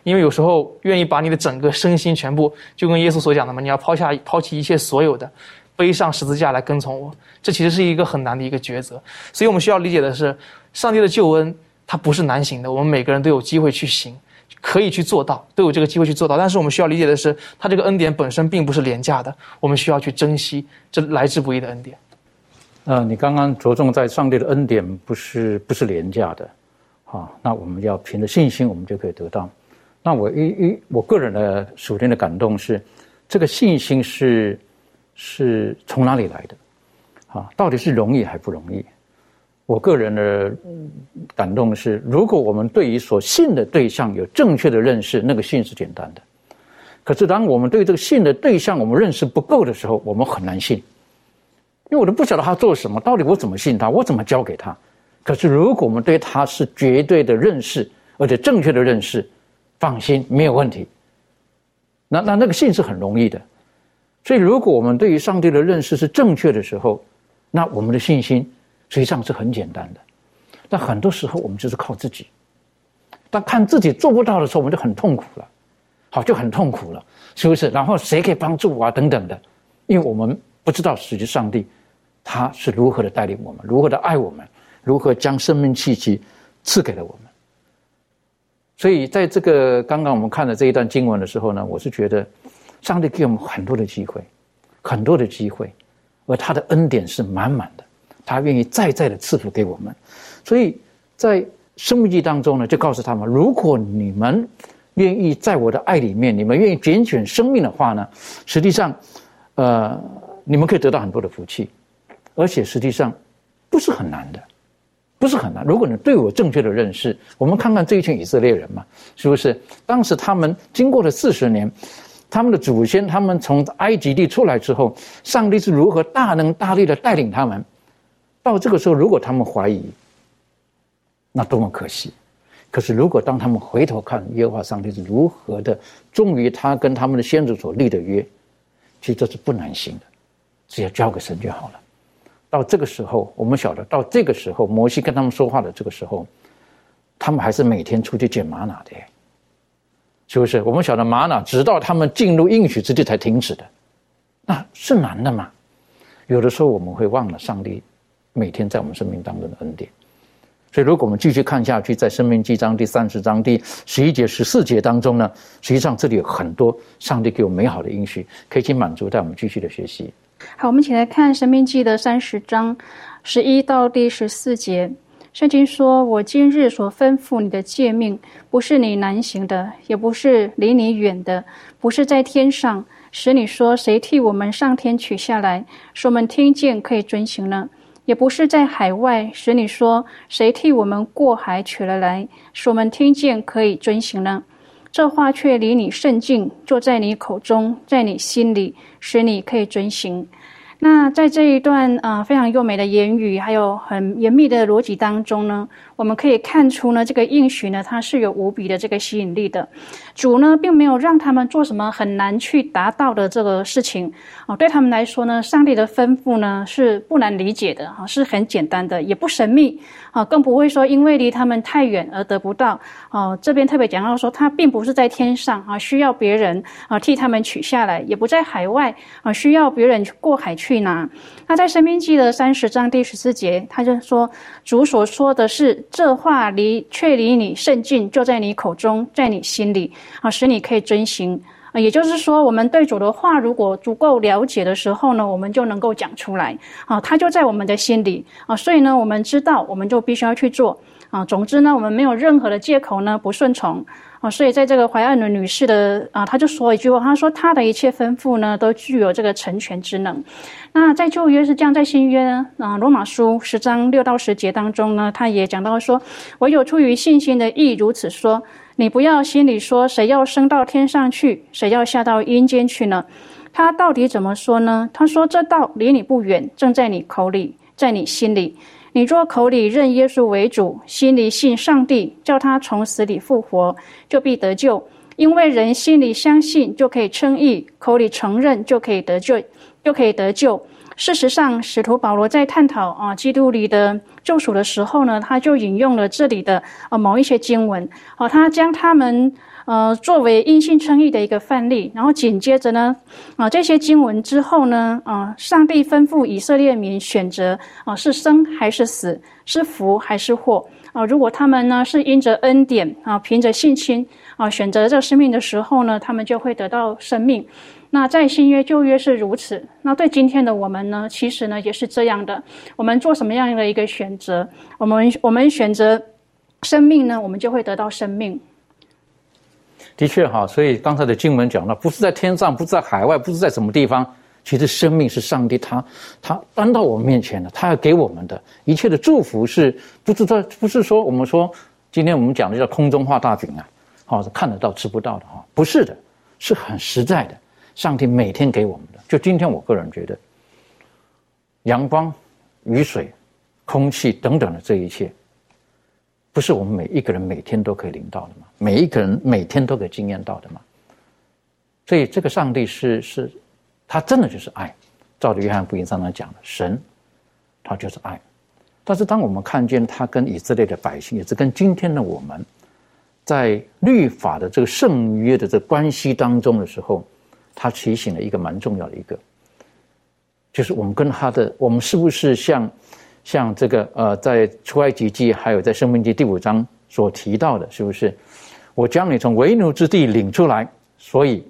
G: 因为有时候愿意把你的整个身心全部，就跟耶稣所讲的嘛，你要抛下抛弃一切所有的，背上十字架来跟从我，这其实是一个很难的一个抉择。所以我们需要理解的是，上帝的救恩它不是难行的，我们每个人都有机会去行，可以去做到，都有这个机会去做到。但是我们需要理解的是，它这个恩典本身并不是廉价的，我们需要去珍惜这来之不易的恩典。
C: 呃，你刚刚着重在上帝的恩典不是不是廉价的，好，那我们要凭着信心，我们就可以得到。那我一一我个人的属天的感动是，这个信心是是从哪里来的？啊，到底是容易还不容易？我个人的感动是，如果我们对于所信的对象有正确的认识，那个信是简单的。可是当我们对这个信的对象我们认识不够的时候，我们很难信，因为我都不晓得他做什么，到底我怎么信他？我怎么交给他？可是如果我们对他是绝对的认识，而且正确的认识。放心，没有问题。那那那个信是很容易的，所以如果我们对于上帝的认识是正确的时候，那我们的信心实际上是很简单的。但很多时候我们就是靠自己，当看自己做不到的时候，我们就很痛苦了，好就很痛苦了，是不是？然后谁可以帮助我啊？等等的，因为我们不知道实际上帝他是如何的带领我们，如何的爱我们，如何将生命气息赐给了我们。所以，在这个刚刚我们看的这一段经文的时候呢，我是觉得，上帝给我们很多的机会，很多的机会，而他的恩典是满满的，他愿意再再的赐福给我们。所以在生命记当中呢，就告诉他们：如果你们愿意在我的爱里面，你们愿意拣选生命的话呢，实际上，呃，你们可以得到很多的福气，而且实际上不是很难的。不是很难。如果你对我正确的认识，我们看看这一群以色列人嘛，是不是？当时他们经过了四十年，他们的祖先他们从埃及地出来之后，上帝是如何大能大力的带领他们？到这个时候，如果他们怀疑，那多么可惜！可是如果当他们回头看耶和华上帝是如何的忠于他跟他们的先祖所立的约，其实这是不难行的，只要交给神就好了。到这个时候，我们晓得，到这个时候，摩西跟他们说话的这个时候，他们还是每天出去捡玛瑙的，是不是？我们晓得玛瑙直到他们进入应许之地才停止的，那是难的嘛？有的时候我们会忘了上帝每天在我们生命当中的恩典。所以，如果我们继续看下去，在《生命记》章第三十章第十一节、十四节当中呢，实际上这里有很多上帝给我美好的应许，可以去满足，带我们继续的学习。
D: 好，我们一起来看《生命记》的三十章十一到第十四节。圣经说：“我今日所吩咐你的诫命，不是你难行的，也不是离你远的，不是在天上，使你说谁替我们上天取下来，使我们听见可以遵行呢？也不是在海外，使你说谁替我们过海取了来，使我们听见可以遵行呢？”这话却离你甚近，就在你口中，在你心里，使你可以遵行。那在这一段啊非常优美的言语，还有很严密的逻辑当中呢，我们可以看出呢，这个应许呢，它是有无比的这个吸引力的。主呢，并没有让他们做什么很难去达到的这个事情啊，对他们来说呢，上帝的吩咐呢是不难理解的啊，是很简单的，也不神秘啊，更不会说因为离他们太远而得不到哦。这边特别讲到说，他并不是在天上啊，需要别人啊替他们取下来，也不在海外啊，需要别人过海去。拿。那在《生命记》的三十章第十四节，他就说：“主所说的是这话离却离你甚近，就在你口中，在你心里啊，使你可以遵行啊。”也就是说，我们对主的话如果足够了解的时候呢，我们就能够讲出来啊。他就在我们的心里啊，所以呢，我们知道，我们就必须要去做啊，总之呢，我们没有任何的借口呢不顺从啊，所以在这个怀爱的女士的啊，她就说一句话，她说她的一切吩咐呢都具有这个成全之能。那在旧约是这样，在新约呢啊，罗马书十章六到十节当中呢，他也讲到说，唯有出于信心的意如此说，你不要心里说谁要升到天上去，谁要下到阴间去呢？他到底怎么说呢？他说这道离你不远，正在你口里，在你心里。你若口里认耶稣为主，心里信上帝，叫他从死里复活，就必得救。因为人心里相信就可以称义，口里承认就可以得救，就可以得救。事实上，使徒保罗在探讨啊基督里的救赎的时候呢，他就引用了这里的啊某一些经文，啊，他将他们。呃，作为因信称义的一个范例，然后紧接着呢，啊，这些经文之后呢，啊，上帝吩咐以色列民选择啊，是生还是死，是福还是祸啊？如果他们呢是因着恩典啊，凭着信心啊，选择这生命的时候呢，他们就会得到生命。那在新约旧约是如此，那对今天的我们呢，其实呢也是这样的。我们做什么样的一个选择？我们我们选择生命呢，我们就会得到生命。
C: 的确哈，所以刚才的经文讲了，不是在天上，不是在海外，不是在什么地方，其实生命是上帝他他搬到我们面前的，他要给我们的一切的祝福是不是在不是说我们说今天我们讲的叫空中画大饼啊，好是看得到吃不到的哈，不是的，是很实在的，上帝每天给我们的。就今天我个人觉得，阳光、雨水、空气等等的这一切。不是我们每一个人每天都可以领到的吗？每一个人每天都可以经验到的吗？所以这个上帝是是，他真的就是爱。照着约翰福音上面讲的，神他就是爱。但是当我们看见他跟以色列的百姓，也是跟今天的我们，在律法的这个圣约的这关系当中的时候，他提醒了一个蛮重要的一个，就是我们跟他的，我们是不是像？像这个呃，在出埃及记还有在生命记第五章所提到的，是不是？我将你从为奴之地领出来，所以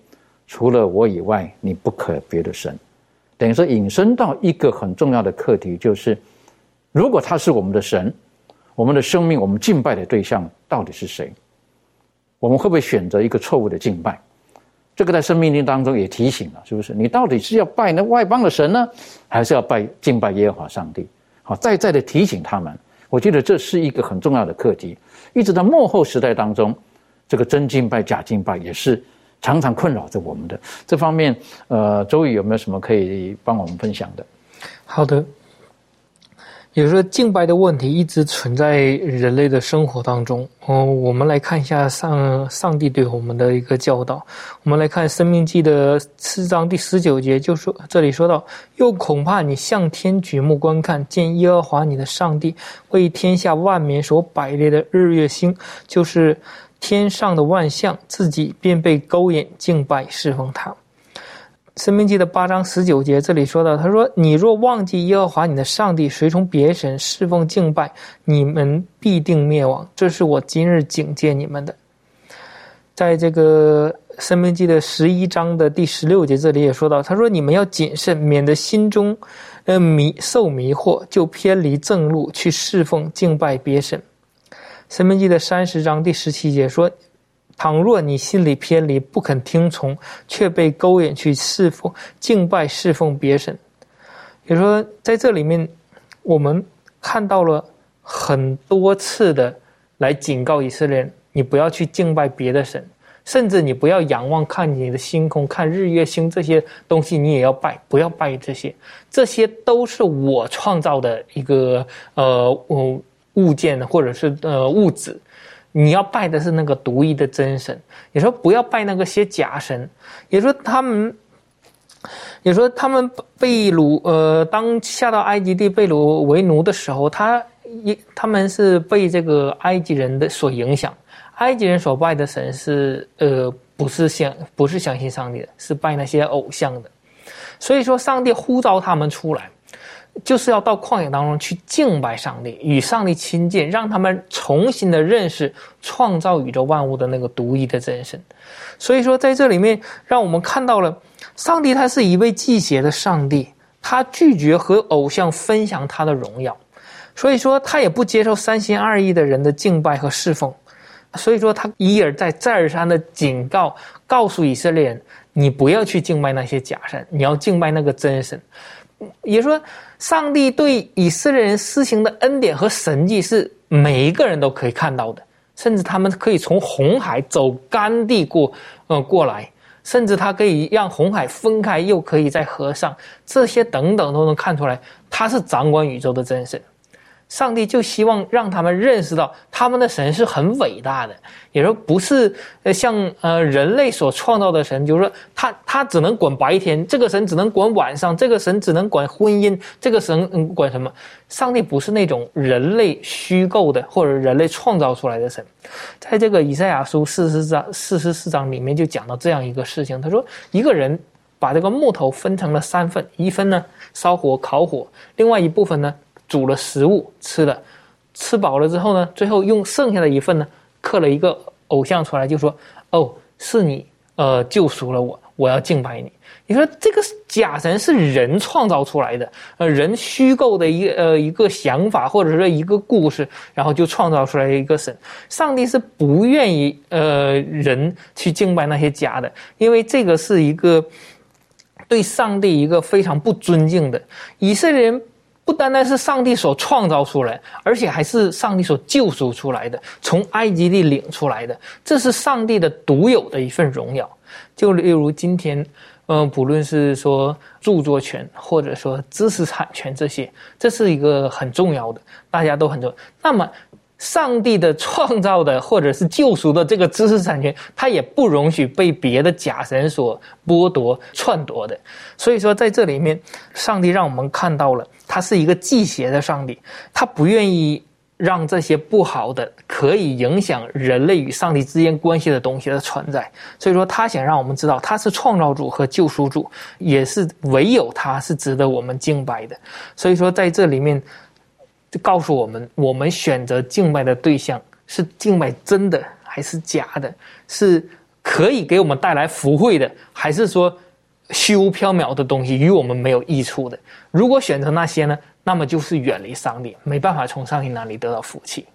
C: 除了我以外，你不可别的神。等于说引申到一个很重要的课题，就是如果他是我们的神，我们的生命，我们敬拜的对象到底是谁？我们会不会选择一个错误的敬拜？这个在生命经当中也提醒了，是不是？你到底是要拜那外邦的神呢，还是要拜敬拜耶和华上帝？好，再再的提醒他们，我觉得这是一个很重要的课题。一直到幕后时代当中，这个真敬拜、假敬拜也是常常困扰着我们的。这方面，呃，周宇有没有什么可以帮我们分享的？
E: 好的。有时候敬拜的问题一直存在人类的生活当中。哦，我们来看一下上上帝对我们的一个教导。我们来看《生命记》的四章第十九节，就说这里说到：“又恐怕你向天举目观看，见耶和华你的上帝为天下万民所摆列的日月星，就是天上的万象，自己便被勾引敬拜侍奉他。”生命记的八章十九节，这里说到：“他说，你若忘记耶和华你的上帝，随从别神侍奉敬拜，你们必定灭亡。这是我今日警戒你们的。”在这个生命记的十一章的第十六节，这里也说到：“他说，你们要谨慎，免得心中，呃迷受迷惑，就偏离正路去侍奉敬拜别神。”生命记的三十章第十七节说。倘若你心里偏离，不肯听从，却被勾引去侍奉、敬拜、侍奉别神，比如说在这里面，我们看到了很多次的来警告以色列人：你不要去敬拜别的神，甚至你不要仰望看你的星空、看日月星这些东西，你也要拜，不要拜这些，这些都是我创造的一个呃物物件或者是呃物质。你要拜的是那个独一的真神，也说不要拜那个些假神，也说他们，也说他们被掳，呃，当下到埃及地被掳为奴的时候，他一他们是被这个埃及人的所影响，埃及人所拜的神是呃不是相不是相信上帝的，是拜那些偶像的，所以说上帝呼召他们出来。就是要到旷野当中去敬拜上帝，与上帝亲近，让他们重新的认识创造宇宙万物的那个独一的真神。所以说，在这里面，让我们看到了上帝，他是一位祭邪的上帝，他拒绝和偶像分享他的荣耀。所以说他也不接受三心二意的人的敬拜和侍奉。所以说他一而再、再而三的警告，告诉以色列人：你不要去敬拜那些假神，你要敬拜那个真神。也说，上帝对以色列人施行的恩典和神迹是每一个人都可以看到的，甚至他们可以从红海走干地过，呃，过来，甚至他可以让红海分开，又可以在河上，这些等等都能看出来，他是掌管宇宙的真神。上帝就希望让他们认识到，他们的神是很伟大的，也说不是呃像呃人类所创造的神，就是说他他只能管白天，这个神只能管晚上，这个神只能管婚姻，这个神嗯管什么？上帝不是那种人类虚构的或者人类创造出来的神，在这个以赛亚书四十章四十四章里面就讲到这样一个事情，他说一个人把这个木头分成了三份，一份呢烧火烤火，另外一部分呢。煮了食物吃了，吃饱了之后呢，最后用剩下的一份呢，刻了一个偶像出来，就说：“哦，是你，呃，救赎了我，我要敬拜你。”你说这个假神是人创造出来的，呃，人虚构的一个呃一个想法或者说一个故事，然后就创造出来一个神。上帝是不愿意呃人去敬拜那些假的，因为这个是一个对上帝一个非常不尊敬的以色列人。不单单是上帝所创造出来，而且还是上帝所救赎出来的，从埃及地领出来的，这是上帝的独有的一份荣耀。就例如今天，嗯，不论是说著作权，或者说知识产权这些，这是一个很重要的，大家都很重要。那么。上帝的创造的或者是救赎的这个知识产权，他也不容许被别的假神所剥夺、篡夺的。所以说，在这里面，上帝让我们看到了，他是一个祭邪的上帝，他不愿意让这些不好的、可以影响人类与上帝之间关系的东西的存在。所以说，他想让我们知道，他是创造主和救赎主，也是唯有他是值得我们敬拜的。所以说，在这里面。告诉我们，我们选择敬拜的对象是敬拜真的还是假的？是可以给我们带来福慧的，还是说虚无缥缈的东西与我们没有益处的？如果选择那些呢，那么就是远离上帝，没办法从上帝那里得到福气。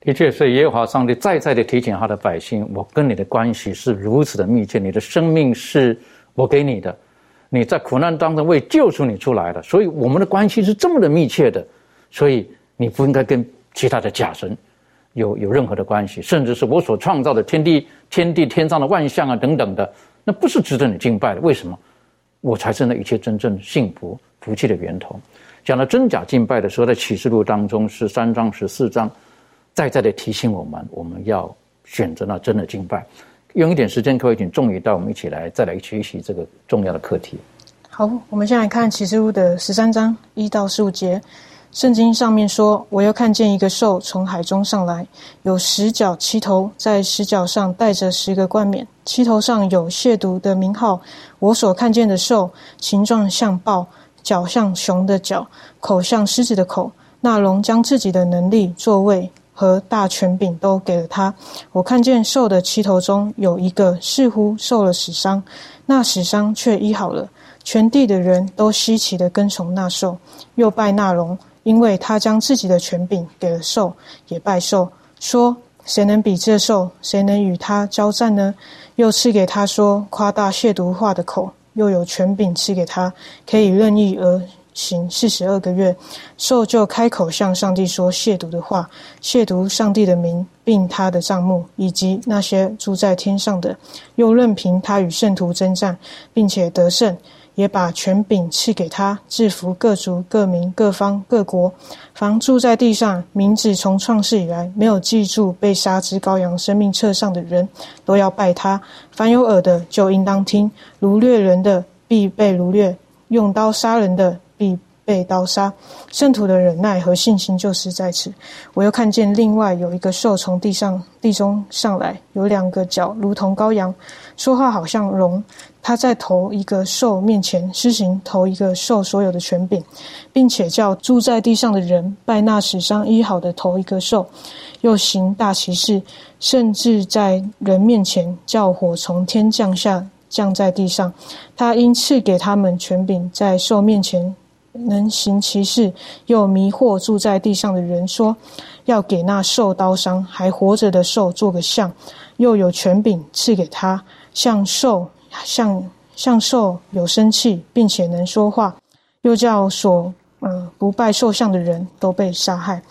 C: 的确，所以耶和华上帝再再的提醒他的百姓：我跟你的关系是如此的密切，你的生命是我给你的，你在苦难当中为救赎你出来的，所以我们的关系是这么的密切的。所以你不应该跟其他的假神有有任何的关系，甚至是我所创造的天地、天地天上的万象啊等等的，那不是值得你敬拜的。为什么？我才是那一切真正幸福福气的源头。讲到真假敬拜的时候，在启示录当中是三章十四章，再再的提醒我们，我们要选择那真的敬拜。用一点时间，可以请众宇带我们一起来再来学习这个重要的课题。
F: 好，我们先来看启示录的十三章一到十五节。圣经上面说：“我又看见一个兽从海中上来，有十角七头，在十角上带着十个冠冕，七头上有亵渎的名号。我所看见的兽，形状像豹，脚像熊的脚，口像狮子的口。那龙将自己的能力、座位和大权柄都给了他。我看见兽的七头中有一个似乎受了死伤，那死伤却医好了。全地的人都稀奇的跟从那兽，又拜那龙。”因为他将自己的权柄给了兽，也拜兽，说：“谁能比这兽？谁能与他交战呢？”又赐给他说夸大亵渎话的口，又有权柄赐给他，可以任意而行四十二个月。兽就开口向上帝说亵渎的话，亵渎上帝的名，并他的帐幕，以及那些住在天上的。又任凭他与圣徒征战，并且得胜。也把权柄赐给他，制服各族、各民、各方、各国。凡住在地上，名字从创世以来没有记住被杀之羔羊生命册上的人，都要拜他。凡有耳的，就应当听。掳掠人的，必被掳掠；用刀杀人的，必。被刀杀，圣徒的忍耐和信心就是在此。我又看见另外有一个兽从地上地中上来，有两个角如同羔羊，说话好像龙。他在头一个兽面前施行头一个兽所有的权柄，并且叫住在地上的人拜那死伤医好的头一个兽，又行大奇事，甚至在人面前叫火从天降下降在地上。他因赐给他们权柄，在兽面前。能行其事，又迷惑住在地上的人，说要给那受刀伤还活着的兽做个像，又有权柄赐给他，像兽像像兽有生气，并且能说话，又叫所呃不拜兽像的人都被杀害。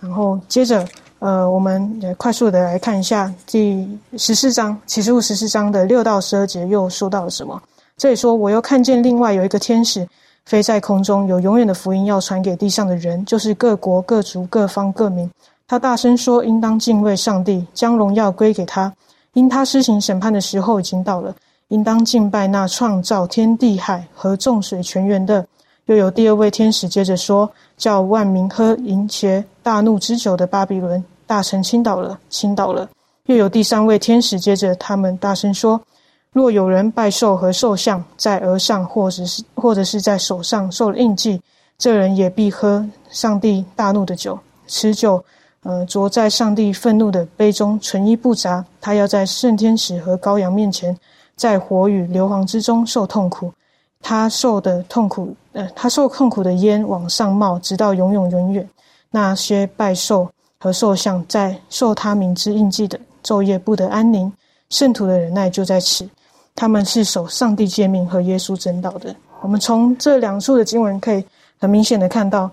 F: 然后接着。呃，我们也快速的来看一下第十四章启示录十四章的六到十二节又说到了什么？这里说，我又看见另外有一个天使飞在空中，有永远的福音要传给地上的人，就是各国、各族、各方、各民。他大声说：应当敬畏上帝，将荣耀归给他，因他施行审判的时候已经到了。应当敬拜那创造天地海和众水泉源的。又有第二位天使接着说：叫万民喝淫邪大怒之酒的巴比伦。大臣倾倒了，倾倒了。又有第三位天使接着他们大声说：“若有人拜兽和兽像，在额上或者是或者是在手上受了印记，这人也必喝上帝大怒的酒，此酒，呃，着在上帝愤怒的杯中，纯一不杂。他要在圣天使和羔羊面前，在火与硫磺之中受痛苦。他受的痛苦，呃，他受痛苦的烟往上冒，直到永永远远。那些拜兽。”和受像在受他名之印记的昼夜不得安宁，圣徒的忍耐就在此。他们是守上帝诫命和耶稣真道的。我们从这两处的经文可以很明显的看到，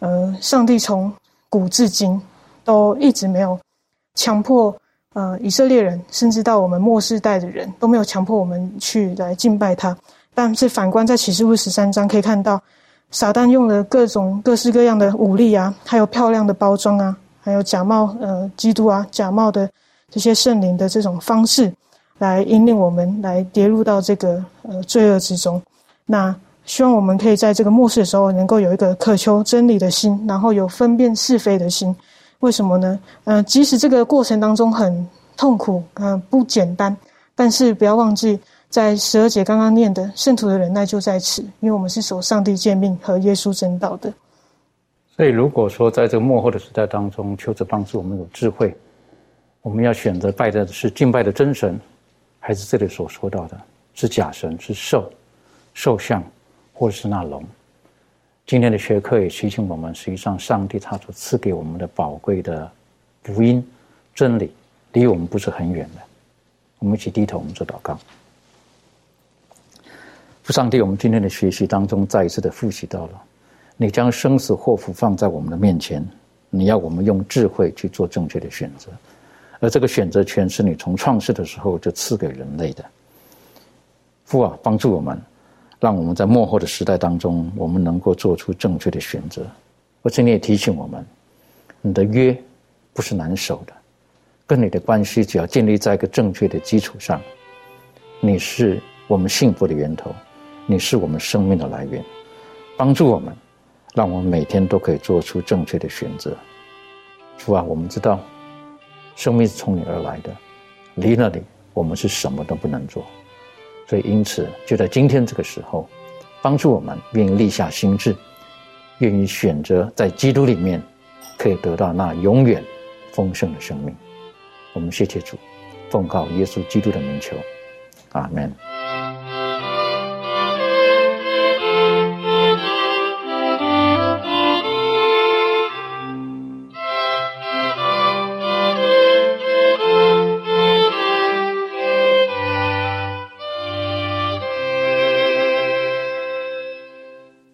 F: 呃，上帝从古至今都一直没有强迫呃以色列人，甚至到我们末世代的人都没有强迫我们去来敬拜他。但是反观在启示录十三章可以看到，撒旦用了各种各式各样的武力啊，还有漂亮的包装啊。还有假冒呃基督啊，假冒的这些圣灵的这种方式，来引领我们来跌入到这个呃罪恶之中。那希望我们可以在这个末世的时候，能够有一个渴求真理的心，然后有分辨是非的心。为什么呢？呃，即使这个过程当中很痛苦，呃不简单，但是不要忘记，在十二节刚刚念的圣徒的忍耐就在此，因为我们是守上帝诫命和耶稣真道的。
C: 所以，如果说在这个幕后的时代当中，求主帮助我们有智慧，我们要选择拜的是敬拜的真神，还是这里所说到的是假神、是兽、兽像，或者是那龙？今天的学科也提醒我们，实际上上帝他所赐给我们的宝贵的福音真理，离我们不是很远的。我们一起低头，我们做祷告。父上帝，我们今天的学习当中，再一次的复习到了。你将生死祸福放在我们的面前，你要我们用智慧去做正确的选择，而这个选择权是你从创世的时候就赐给人类的。父啊，帮助我们，让我们在幕后的时代当中，我们能够做出正确的选择。而且你也提醒我们，你的约不是难守的，跟你的关系只要建立在一个正确的基础上，你是我们幸福的源头，你是我们生命的来源，帮助我们。让我们每天都可以做出正确的选择。父啊，我们知道，生命是从你而来的，离了你，我们是什么都不能做。所以，因此，就在今天这个时候，帮助我们愿意立下心志，愿意选择在基督里面，可以得到那永远丰盛的生命。我们谢谢主，奉告耶稣基督的名求，阿门。